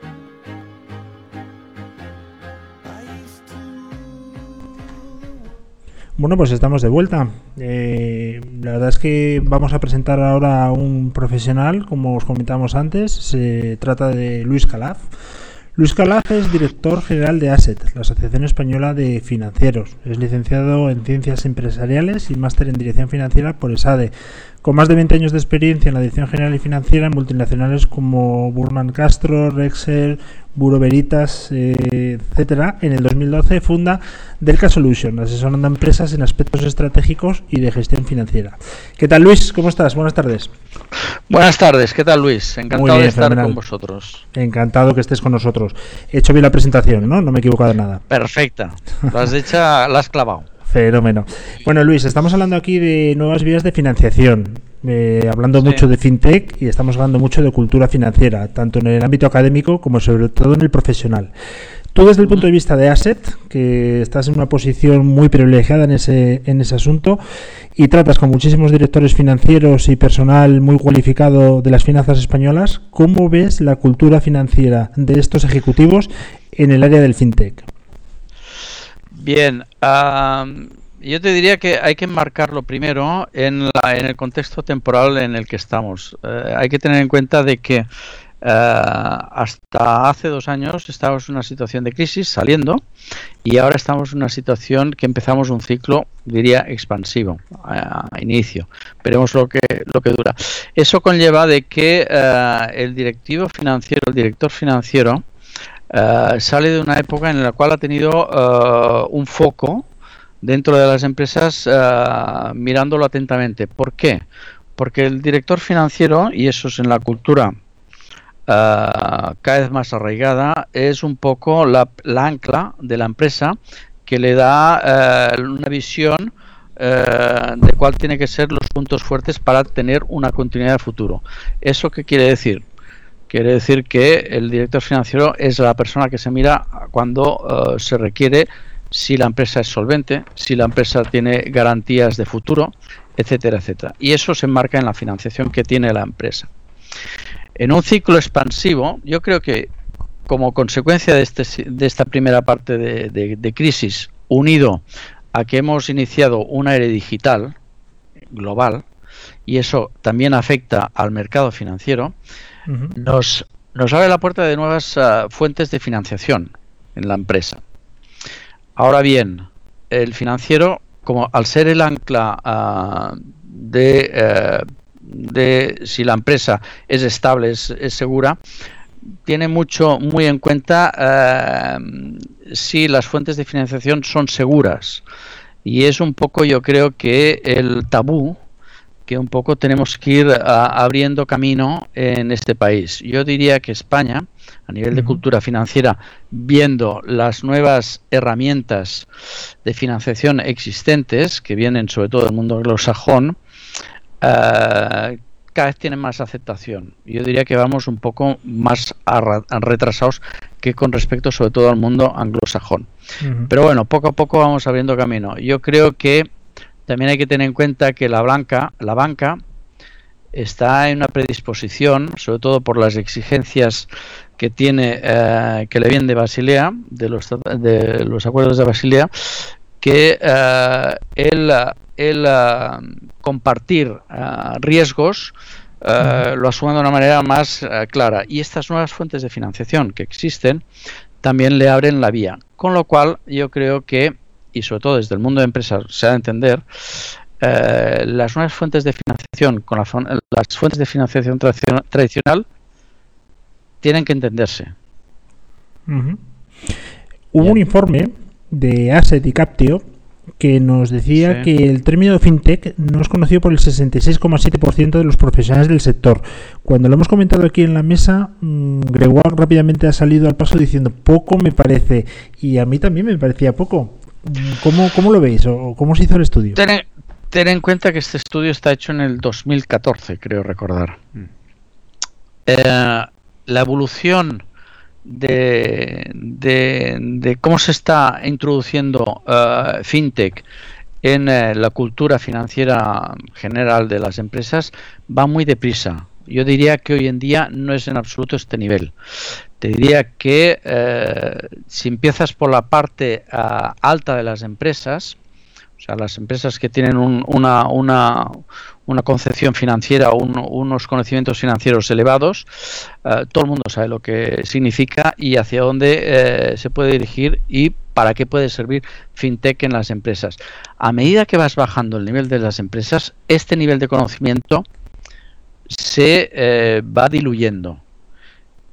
Bueno, pues estamos de vuelta. Eh, la verdad es que vamos a presentar ahora a un profesional, como os comentamos antes. Se trata de Luis Calaf. Luis Calaf es director general de ASET, la Asociación Española de Financieros. Es licenciado en Ciencias Empresariales y máster en Dirección Financiera por ESADE, con más de 20 años de experiencia en la Dirección General y Financiera en multinacionales como Burman Castro, Rexel, Buro Veritas, eh, etcétera, en el 2012 funda Delca Solution, asesorando a empresas en aspectos estratégicos y de gestión financiera. ¿Qué tal, Luis? ¿Cómo estás? Buenas tardes. Buenas tardes, ¿qué tal, Luis? Encantado bien, de estar fenomenal. con vosotros. Encantado que estés con nosotros. He hecho bien la presentación, ¿no? No me he equivocado en nada. Perfecta. Has hecho, la has clavado. Fenómeno. Bueno, Luis, estamos hablando aquí de nuevas vías de financiación, eh, hablando Sí. mucho de fintech y estamos hablando mucho de cultura financiera, tanto en el ámbito académico como sobre todo en el profesional. Tú desde el punto de vista de Asset, que estás en una posición muy privilegiada en ese, en ese asunto y tratas con muchísimos directores financieros y personal muy cualificado de las finanzas españolas, ¿cómo ves la cultura financiera de estos ejecutivos en el área del fintech? Bien, am, yo te diría que hay que enmarcarlo primero en, la- en el contexto temporal en el que estamos. Eh, hay que tener en cuenta de que eh, hasta hace dos años estábamos en una situación de crisis saliendo y ahora estamos en una situación que empezamos un ciclo, diría, expansivo a, inicio. Veremos lo que, lo que dura. Eso conlleva de que eh, el directivo financiero, el director financiero, eh, sale de una época en la cual ha tenido eh, un foco dentro de las empresas eh, mirándolo atentamente. ¿Por qué? Porque el director financiero, y eso es en la cultura cada vez más arraigada, es un poco la, la ancla de la empresa que le da una visión de cuál tiene que ser los puntos fuertes para tener una continuidad de futuro. ¿Eso qué quiere decir? Quiere decir que el director financiero es la persona que se mira cuando eh, se requiere si la empresa es solvente, si la empresa tiene garantías de futuro, etcétera, etcétera. Y eso se enmarca en la financiación que tiene la empresa. En un ciclo expansivo, yo creo que como consecuencia de, este, de esta primera parte de crisis, unido a que hemos iniciado una era digital global, y eso también afecta al mercado financiero, nos, nos abre la puerta de nuevas ah, fuentes de financiación en la empresa. Ahora bien, el financiero, como al ser el ancla ah, de, eh, de si la empresa es estable, es, es segura, tiene mucho muy en cuenta eh, si las fuentes de financiación son seguras. Y es un poco, yo creo que el tabú que un poco tenemos que ir ah, abriendo camino en este país. Yo diría que España, a nivel de cultura financiera, viendo las nuevas herramientas de financiación existentes, que vienen sobre todo del mundo anglosajón, eh, cada vez tienen más aceptación. Yo diría que vamos un poco más retrasados que con respecto sobre todo al mundo anglosajón. Pero bueno, poco a poco vamos abriendo camino. Yo creo que también hay que tener en cuenta que la banca, la banca está en una predisposición, sobre todo por las exigencias que tiene, eh, que le vienen de Basilea, de los, de los acuerdos de Basilea, que eh, el, el, eh, compartir riesgos eh, lo asume de una manera más clara. Y estas nuevas fuentes de financiación que existen también le abren la vía. Con lo cual, yo creo que, y sobre todo desde el mundo de empresas se ha de entender, eh, las nuevas fuentes de financiación con la las fuentes de financiación tradicion- tradicional tienen que entenderse. Hubo Bien. un informe de Asset y Captio que nos decía Sí. que el término fintech no es conocido por el 66,7% de los profesionales del sector. Cuando lo hemos comentado aquí en la mesa, mm, Gregoire rápidamente ha salido al paso diciendo poco me parece y a mí también me parecía poco. Mm, ¿Cómo, cómo lo veis o cómo se hizo el estudio? Ten en, ten en cuenta que este estudio está hecho en el 2014, creo recordar. Eh, la evolución de, de- de cómo se está introduciendo eh, fintech en eh, la cultura financiera general de las empresas va muy deprisa. Yo diría que hoy en día no es en absoluto este nivel. Te diría que eh, si empiezas por la parte ah, alta de las empresas, o sea, las empresas que tienen un- una, una, una concepción financiera, un- unos conocimientos financieros elevados, eh, todo el mundo sabe lo que significa y hacia dónde se puede dirigir y para qué puede servir FinTech en las empresas. A medida que vas bajando el nivel de las empresas, este nivel de conocimiento se va diluyendo.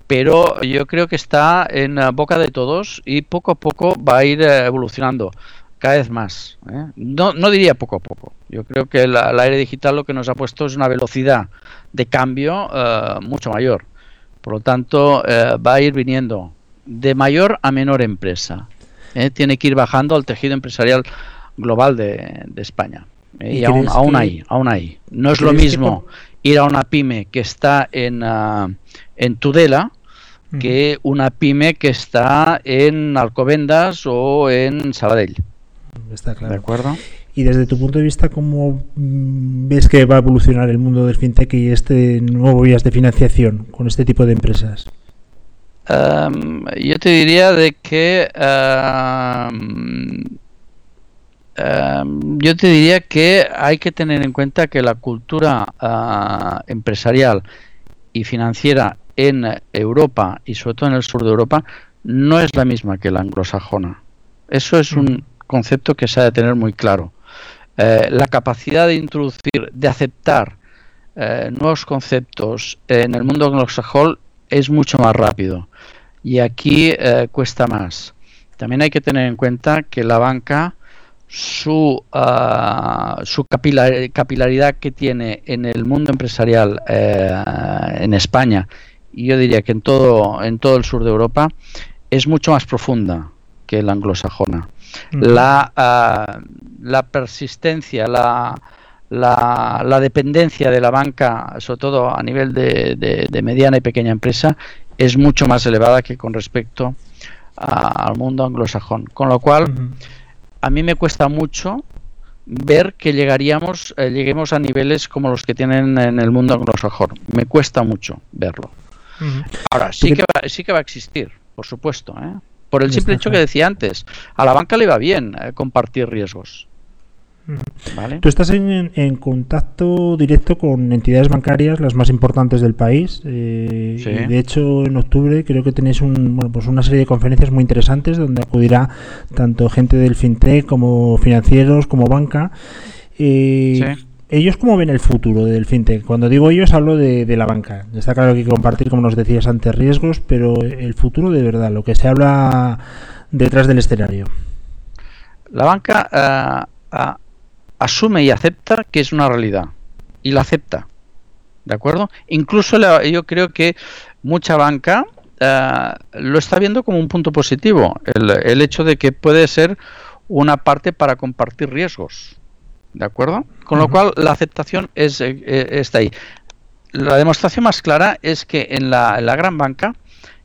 Pero yo creo que está en la boca de todos y poco a poco va a ir eh, evolucionando cada vez más. ¿eh? No, no diría poco a poco. Yo creo que el, el aire digital lo que nos ha puesto es una velocidad de cambio eh, mucho mayor. Por lo tanto, eh, va a ir viniendo de mayor a menor empresa. Tiene que ir bajando al tejido empresarial global de, de España. ¿Y Y aún, aún que- ahí, aún ahí. No es lo que mismo ir a una pyme que está en, ah, en Tudela que una pyme que está en Alcobendas o en Sabadell. Está claro. ¿De acuerdo? Y desde tu punto de vista, ¿cómo mm, ves que va a evolucionar el mundo del fintech y este nuevo vías de financiación con este tipo de empresas? Em, yo te diría de que em, em, yo te diría que hay que tener en cuenta que la cultura ah, empresarial y financiera en Europa y sobre todo en el sur de Europa no es la misma que la anglosajona. Eso es un concepto que se ha de tener muy claro. Eh, la capacidad de introducir, de aceptar eh, nuevos conceptos en el mundo anglosajón es mucho más rápido y aquí eh, cuesta más. También hay que tener en cuenta que la banca, su, ah, su capilar- capilaridad que tiene en el mundo empresarial en España y yo diría que en todo, en todo el sur de Europa, es mucho más profunda que la anglosajona. La, ah, la persistencia, la, la, la dependencia de la banca, sobre todo a nivel de, de- de mediana y pequeña empresa, es mucho más elevada que con respecto a- al mundo anglosajón. Con lo cual, a mí me cuesta mucho ver que llegaríamos, eh, lleguemos a niveles como los que tienen en el mundo anglosajón. Me cuesta mucho verlo. Ahora, sí que, va, sí que va a existir, por supuesto. ¿eh? Por el simple hecho que decía antes, a la banca le va bien eh, compartir riesgos. ¿Vale? Tú estás en, en contacto directo con entidades bancarias, las más importantes del país. eh, Sí. y de hecho, en octubre creo que tenéis un, bueno, pues una serie de conferencias muy interesantes donde acudirá tanto gente del fintech como financieros, como banca. Eh, Sí. ¿Ellos cómo ven el futuro del fintech? Cuando digo ellos, hablo de, de la banca. Está claro que hay que compartir, como nos decías antes, riesgos, pero el futuro de verdad, lo que se habla detrás del escenario. La banca ah, asume y acepta que es una realidad. Y la acepta. ¿De acuerdo? Incluso la- yo creo que mucha banca ah, lo está viendo como un punto positivo. El, el hecho de que puede ser una parte para compartir riesgos. ¿De acuerdo? Con lo cual la aceptación es, eh, eh, está ahí. La demostración más clara es que en la, en la gran banca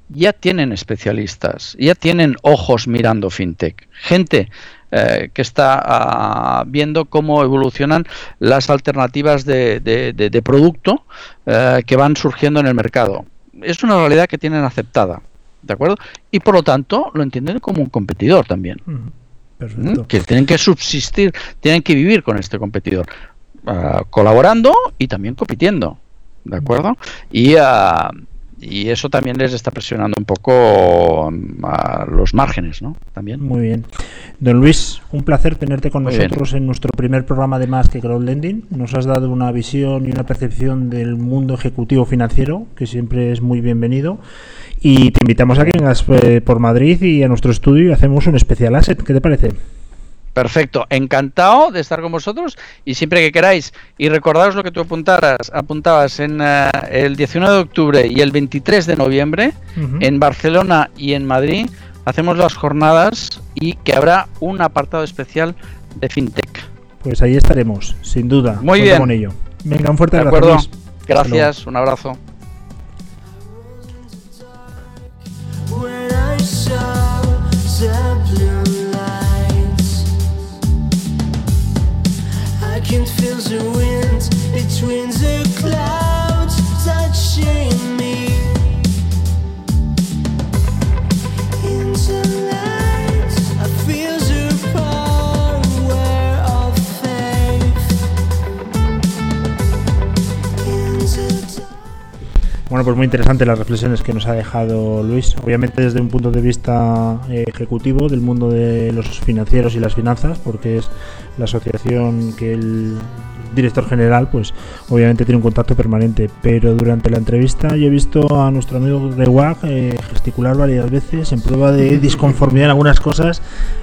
ya tienen especialistas, ya tienen ojos mirando fintech, gente eh, que está ah, viendo cómo evolucionan las alternativas de, de- de- de producto eh, que van surgiendo en el mercado. Es una realidad que tienen aceptada, ¿de acuerdo? Y por lo tanto lo entienden como un competidor también. Perfecto. que tienen que subsistir, tienen que vivir con este competidor, ah, colaborando y también compitiendo, ¿de acuerdo? Y, ah, y eso también les está presionando un poco mm, a los márgenes, ¿no? También. Muy bien. Don Luis, un placer tenerte con Muy bien. nosotros en nuestro primer programa de Más que Crowdlending. Nos has dado una visión y una percepción del mundo ejecutivo financiero, que siempre es muy bienvenido. Y te invitamos a que vengas eh, por Madrid y a nuestro estudio y hacemos un especial asset. ¿Qué te parece? Perfecto, encantado de estar con vosotros y siempre que queráis. Y recordaros lo que tú apuntaras, apuntabas en eh, el 19 de octubre y el 23 de noviembre en Barcelona y en Madrid hacemos las jornadas y que habrá un apartado especial de FinTech. Pues ahí estaremos, sin duda. Muy bien. con ello. Venga, un fuerte ¿De abrazo. acuerdo? Gracias, un abrazo. Bueno, pues muy interesante las reflexiones que nos ha dejado Luis. Obviamente desde un punto de vista eh, ejecutivo del mundo de los financieros y las finanzas, porque es la asociación que él director general, pues obviamente tiene un contacto permanente. Pero durante la entrevista yo he visto a nuestro amigo Grewag eh, gesticular varias veces en prueba de disconformidad en algunas cosas.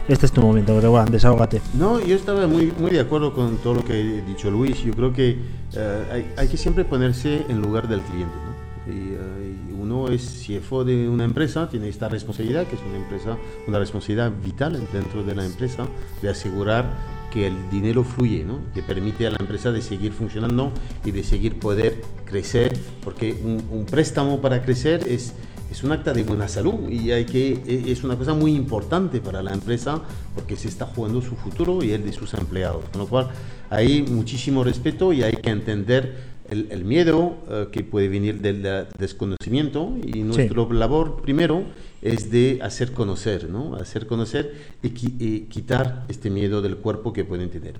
Este es tu momento, Grewag, desahógate. No, yo estaba muy, muy de acuerdo con todo lo que ha dicho Luis. Yo creo que eh, hay, hay que siempre ponerse en lugar del cliente. ¿no? Y, eh, uno es CFO de una empresa, tiene esta responsabilidad, que es una, empresa, una responsabilidad vital dentro de la empresa, de asegurar que el dinero fluye, ¿no? que permite a la empresa de seguir funcionando y de seguir poder crecer, porque un, un préstamo para crecer es, es un acta de buena salud y hay que, e- es una cosa muy importante para la empresa porque se está jugando su futuro y el de sus empleados. Con lo cual hay muchísimo respeto y hay que entender el, el miedo eh, que puede venir del desconocimiento y nuestra labor primero es de hacer conocer, ¿no? Hacer conocer y, qui- y quitar este miedo del cuerpo que pueden tener.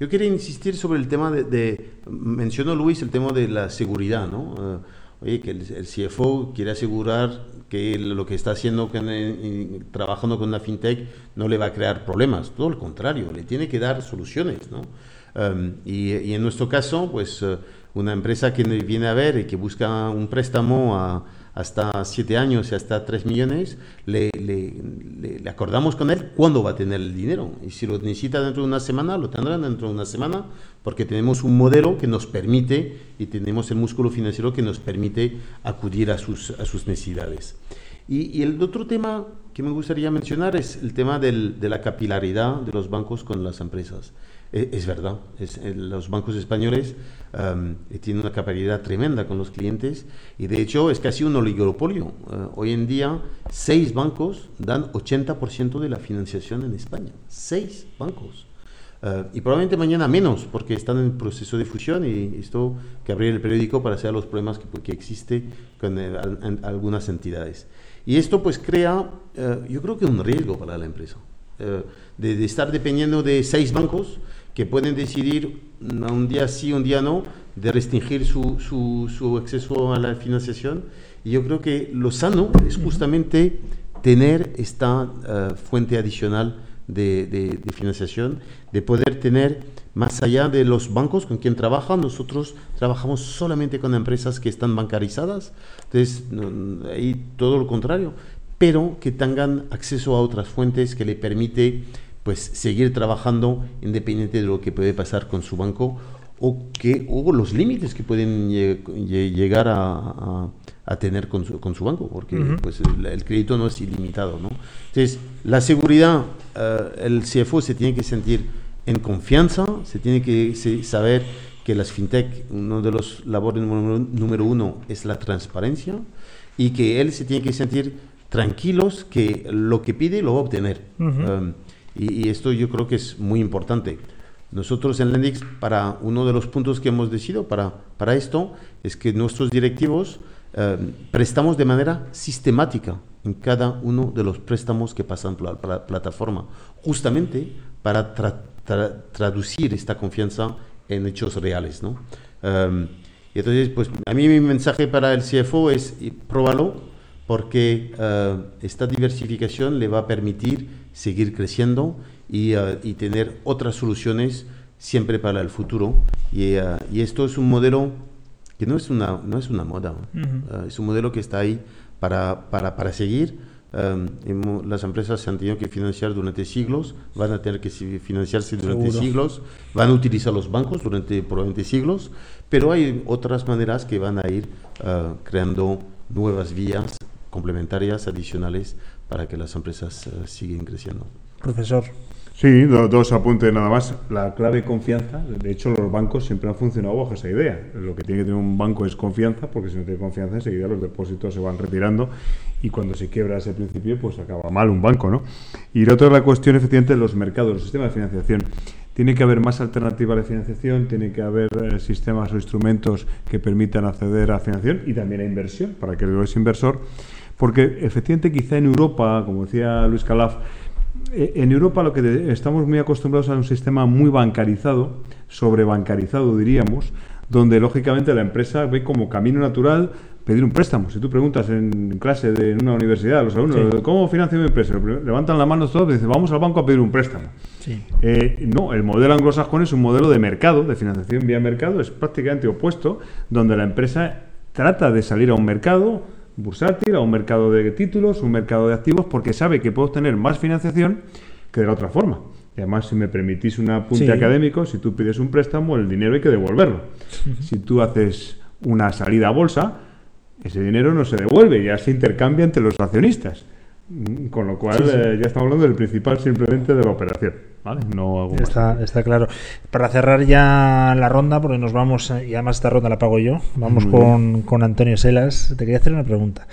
Yo quería insistir sobre el tema de, de- mencionó Luis el tema de la seguridad, ¿no? Eh, oye, que el, el CFO quiere asegurar que lo que está haciendo, con, eh, trabajando con la fintech, no le va a crear problemas. Todo lo contrario, le tiene que dar soluciones, ¿no? Um, y, y en nuestro caso, pues una empresa que viene a ver y que busca un préstamo a, hasta 7 años y hasta 3 millones, le, acordamos con él cuándo va a tener el dinero. Y si lo necesita dentro de una semana, lo tendrá dentro de una semana, porque tenemos un modelo que nos permite y tenemos el músculo financiero que nos permite acudir a sus, a sus necesidades. Y, el otro tema que me gustaría mencionar es el tema de la capilaridad de los bancos con las empresas. E- Es, verdad, eh, los bancos españoles am, tienen una capacidad tremenda con los clientes y de hecho es casi un oligopolio. Eh, hoy en día, seis bancos dan 80% de la financiación en España. Seis bancos. Eh, y probablemente mañana menos, porque están en proceso de fusión y esto que abrir el periódico para saber los problemas que, que existe con eh, algunas entidades. Y esto pues crea, eh, yo creo que un riesgo para la empresa, eh, de estar dependiendo de seis bancos que pueden decidir mm, un día sí, un día no, de restringir su, su, su acceso a la financiación. Y yo creo que lo sano es justamente tener esta eh, fuente adicional de, de- de financiación, de poder tener más allá de los bancos con quien trabajan, nosotros trabajamos solamente con empresas que están bancarizadas, entonces no- ahí todo lo contrario, pero que tengan acceso a otras fuentes que le permite pues seguir trabajando independiente de lo que puede pasar con su banco o que o los límites que pueden lle- lle- llegar a, a- a tener con su, con su banco, porque pues el, el crédito no es ilimitado, ¿no? Entonces, la seguridad, eh, el CFO se tiene que sentir en confianza, se tiene que se- saber que las fintech, uno de los labores número, número uno es la transparencia y que él se tiene que sentir tranquilos que lo que pide lo va a obtener. Um, y, y esto yo creo que es muy importante. Nosotros en Lendix, para uno de los puntos que hemos decidido para, para esto, es que nuestros directivos eh, prestamos de manera sistemática en cada uno de los préstamos que pasan por la, por la plataforma, justamente para tra- tra- traducir esta confianza en hechos reales. ¿no? Um, y entonces, pues a mí mi mensaje para el CFO es pruébalo, porque eh, esta diversificación le va a permitir seguir creciendo y, eh, y tener otras soluciones siempre para el futuro. Y, eh, y esto es un modelo que no es una, no es una moda, eh, es un modelo que está ahí para, para, para seguir. Hemos- las empresas se han tenido que financiar durante siglos, van a tener que financiarse durante Seguro. siglos, van a utilizar los bancos durante probablemente siglos, pero hay otras maneras que van a ir creando nuevas vías complementarias, adicionales, para que las empresas eh, sigan creciendo. Profesor. Sí, do- dos apuntes nada más. La clave confianza, de hecho los bancos siempre han funcionado bajo esa idea. Lo que tiene que tener un banco es confianza, porque si no tiene confianza enseguida los depósitos se van retirando y cuando se quiebra ese principio pues acaba mal un banco, ¿no? Y la otra es la cuestión efectivamente de los mercados, los sistemas de financiación. Tiene que haber más alternativas de financiación, tiene que haber eh, sistemas o instrumentos que permitan acceder a financiación y también a inversión, para que el es inversor, porque efectivamente quizá en Europa, como decía Luis Calaf, eh, en Europa lo que estamos muy acostumbrados a un sistema muy bancarizado, sobrebancarizado diríamos, donde lógicamente la empresa ve como camino natural pedir un préstamo. Si tú preguntas en clase de en una universidad a los alumnos, ¿cómo financio mi empresa? Levantan la mano todos y dicen, vamos al banco a pedir un préstamo. Eh, no, el modelo anglosajón es un modelo de mercado, de financiación vía mercado, es prácticamente opuesto, donde la empresa trata de salir a un mercado bursátil, a un mercado de títulos, un mercado de activos, porque sabe que puede obtener más financiación que de la otra forma. Y además, si me permitís un apunte Sí. académico, si tú pides un préstamo, el dinero hay que devolverlo. Si tú haces una salida a bolsa, ese dinero no se devuelve, ya se intercambia entre los accionistas. Mm, Con lo cual, Sí, sí. eh, ya estamos hablando del principal simplemente de la operación. ¿Vale? No hago. Está, está claro. Para cerrar ya la ronda, porque nos vamos, eh, y además esta ronda la pago yo, vamos con, con Antonio Selas. Te quería hacer una pregunta.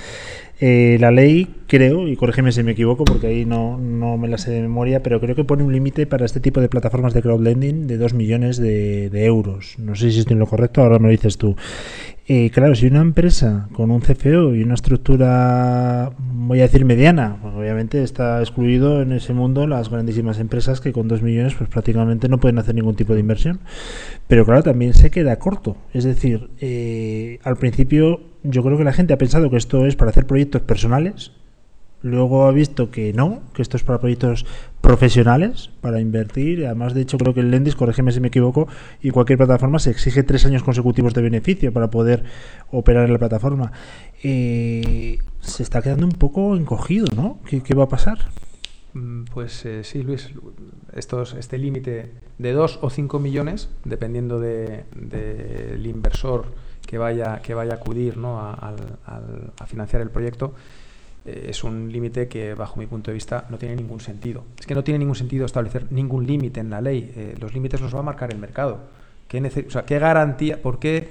Eh, la ley, creo, y corrígeme si me equivoco, porque ahí no, no me la sé de memoria, pero creo que pone un límite para este tipo de plataformas de crowdlending de 2 millones de, de euros. No sé si estoy en lo correcto, ahora me lo dices tú. Eh, claro, si una empresa con un CFO y una estructura, voy a decir mediana, pues obviamente está excluido en ese mundo las grandísimas empresas que con 2 millones pues prácticamente no pueden hacer ningún tipo de inversión. Pero claro, también se queda corto. Es decir, eh, al principio yo creo que la gente ha pensado que esto es para hacer proyectos personales. Luego ha visto que no, que esto es para proyectos profesionales, para invertir. Además, de hecho, creo que el Lendis, corrígeme si me equivoco, y cualquier plataforma se exige tres años consecutivos de beneficio para poder operar en la plataforma. Eh, se está quedando un poco encogido, ¿no? ¿Qué, qué va a pasar? Mm, Pues eh, sí, Luis, estos, este límite de 2 o 5 millones, dependiendo de- del inversor que vaya, que vaya a acudir ¿no? a financiar el proyecto, eh, es un límite que, bajo mi punto de vista, no tiene ningún sentido. Es que no tiene ningún sentido establecer ningún límite en la ley. Eh, los límites los va a marcar el mercado. ¿Qué, nece- o sea, ¿Qué garantía? ¿Por qué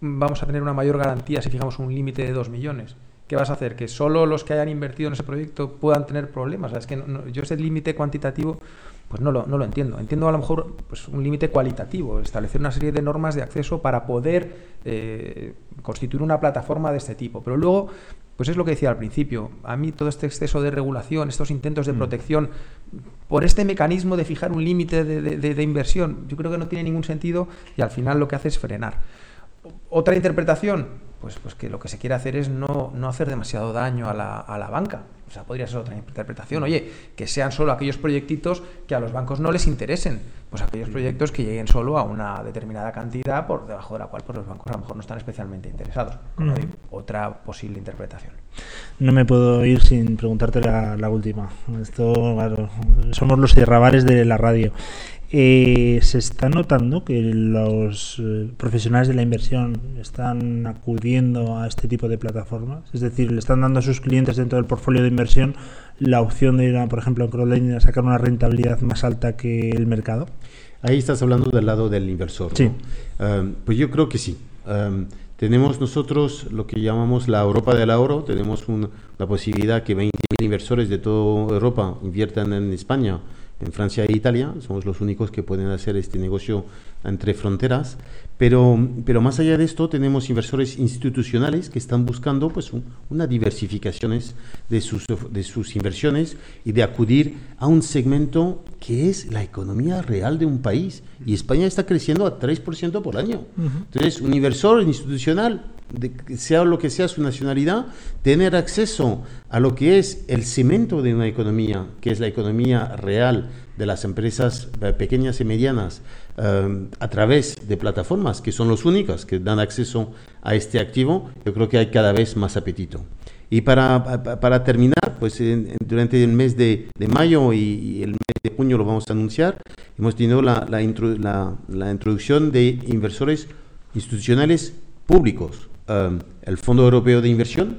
vamos a tener una mayor garantía si fijamos un límite de 2 millones? ¿Qué vas a hacer? ¿Que solo los que hayan invertido en ese proyecto puedan tener problemas? O sea, es que no- yo ese límite cuantitativo pues no lo, no lo entiendo. Entiendo a lo mejor pues, un límite cualitativo, establecer una serie de normas de acceso para poder eh, constituir una plataforma de este tipo. Pero luego, pues es lo que decía al principio, a mí todo este exceso de regulación, estos intentos de protección, por este mecanismo de fijar un límite de, de- de- de inversión, yo creo que no tiene ningún sentido y al final lo que hace es frenar. Otra interpretación, pues, pues que lo que se quiere hacer es no, no hacer demasiado daño a la, a la banca. O sea, podría ser otra interpretación. Oye, que sean solo aquellos proyectitos que a los bancos no les interesen. Pues aquellos proyectos que lleguen solo a una determinada cantidad por debajo de la cual pues, los bancos a lo mejor no están especialmente interesados. Como digo, otra posible interpretación. No me puedo ir sin preguntarte la, la última. Esto, claro, somos los cerrabares de la radio. Eh, ¿Se está notando que los eh, profesionales de la inversión están acudiendo a este tipo de plataformas? Es decir, le están dando a sus clientes dentro del portfolio de inversión la opción de ir, a, por ejemplo, a crowdlending a sacar una rentabilidad más alta que el mercado. Ahí estás hablando del lado del inversor. ¿no? Sí. Um, pues yo creo que sí. Um, tenemos nosotros lo que llamamos la Europa del oro. Tenemos un- la posibilidad que 20.000 inversores de toda Europa inviertan en España, en Francia e Italia. Somos los únicos que pueden hacer este negocio entre fronteras. Pero, pero más allá de esto, tenemos inversores institucionales que están buscando pues, un- una diversificación de sus, of- de sus inversiones y de acudir a un segmento que es la economía real de un país. Y España está creciendo a 3% por año. Entonces, un inversor institucional, sea lo que sea su nacionalidad, tener acceso a lo que es el cemento de una economía, que es la economía real de las empresas eh, pequeñas y medianas, eh, a través de plataformas que son los únicas que dan acceso a este activo, yo creo que hay cada vez más apetito. Y para, pa- para terminar, pues en- durante el mes de, mayo y, el mes de junio lo vamos a anunciar, hemos tenido la, la, intro- la introducción de inversores institucionales públicos, um, el Fondo Europeo de Inversión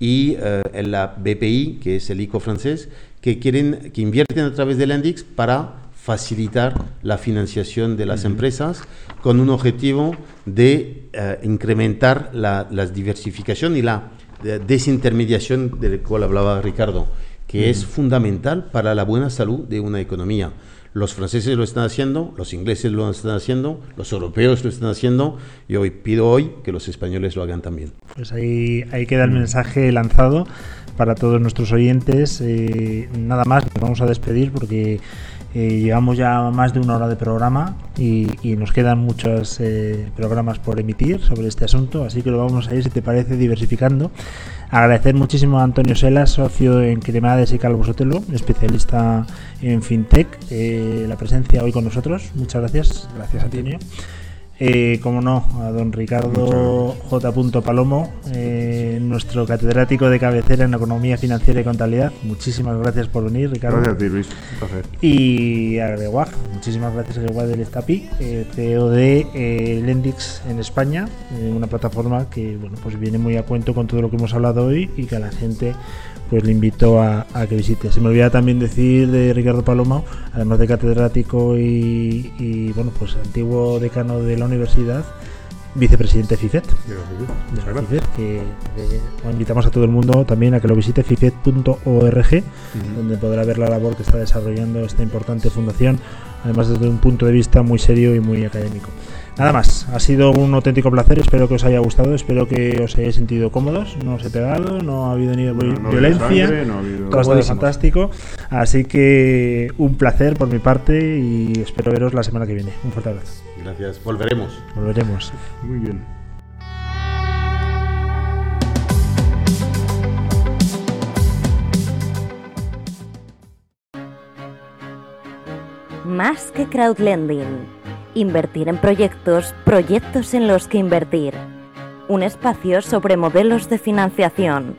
y el- la BPI, que es el ICO francés, que quieren que invierten a través del Endix para facilitar la financiación de las empresas con un objetivo de eh, incrementar la, la diversificación y la eh, desintermediación del cual hablaba Ricardo, que es fundamental para la buena salud de una economía. Los franceses lo están haciendo, los ingleses lo están haciendo, los europeos lo están haciendo y hoy pido hoy que los españoles lo hagan también. Pues ahí, ahí queda el mensaje lanzado para todos nuestros oyentes. Eh, nada más, nos vamos a despedir porque Eh, llevamos ya más de una hora de programa y, y nos quedan muchos eh, programas por emitir sobre este asunto, así que lo vamos a ir, si te parece, diversificando. Agradecer muchísimo a Antonio Selas, socio en Cremades y Calvo Sotelo, especialista en FinTech, eh, la presencia hoy con nosotros. Muchas gracias. Gracias, Antonio. Eh, como no, a don Ricardo J. Palomo, eh, nuestro catedrático de cabecera en Economía Financiera y Contabilidad. Muchísimas gracias por venir, Ricardo. Gracias a ti, Luis. Y a Greguag, muchísimas gracias a Greguag del Estapi, eh, CEO de eh, Lendix en España, una plataforma que bueno, pues viene muy a cuento con todo lo que hemos hablado hoy y que a la gente pues le invito a, a que visite. Se me olvida también decir de Ricardo Paloma, además de catedrático y, y, bueno, pues antiguo decano de la universidad, vicepresidente de FIFET. De la FIFET, que eh, invitamos a todo el mundo también a que lo visite fifet.org, donde podrá ver la labor que está desarrollando esta importante fundación, además desde un punto de vista muy serio y muy académico. Nada más, ha sido un auténtico placer, espero que os haya gustado, espero que os hayáis sentido cómodos, no os he pegado, no ha habido ni No, no violencia, sangre, no ha habido- todo ha estado fantástico, así que un placer por mi parte y espero veros la semana que viene. Un fuerte abrazo. Gracias, volveremos. Volveremos. Muy bien. Más que crowdlending. Invertir en proyectos, proyectos en los que invertir. Un espacio sobre modelos de financiación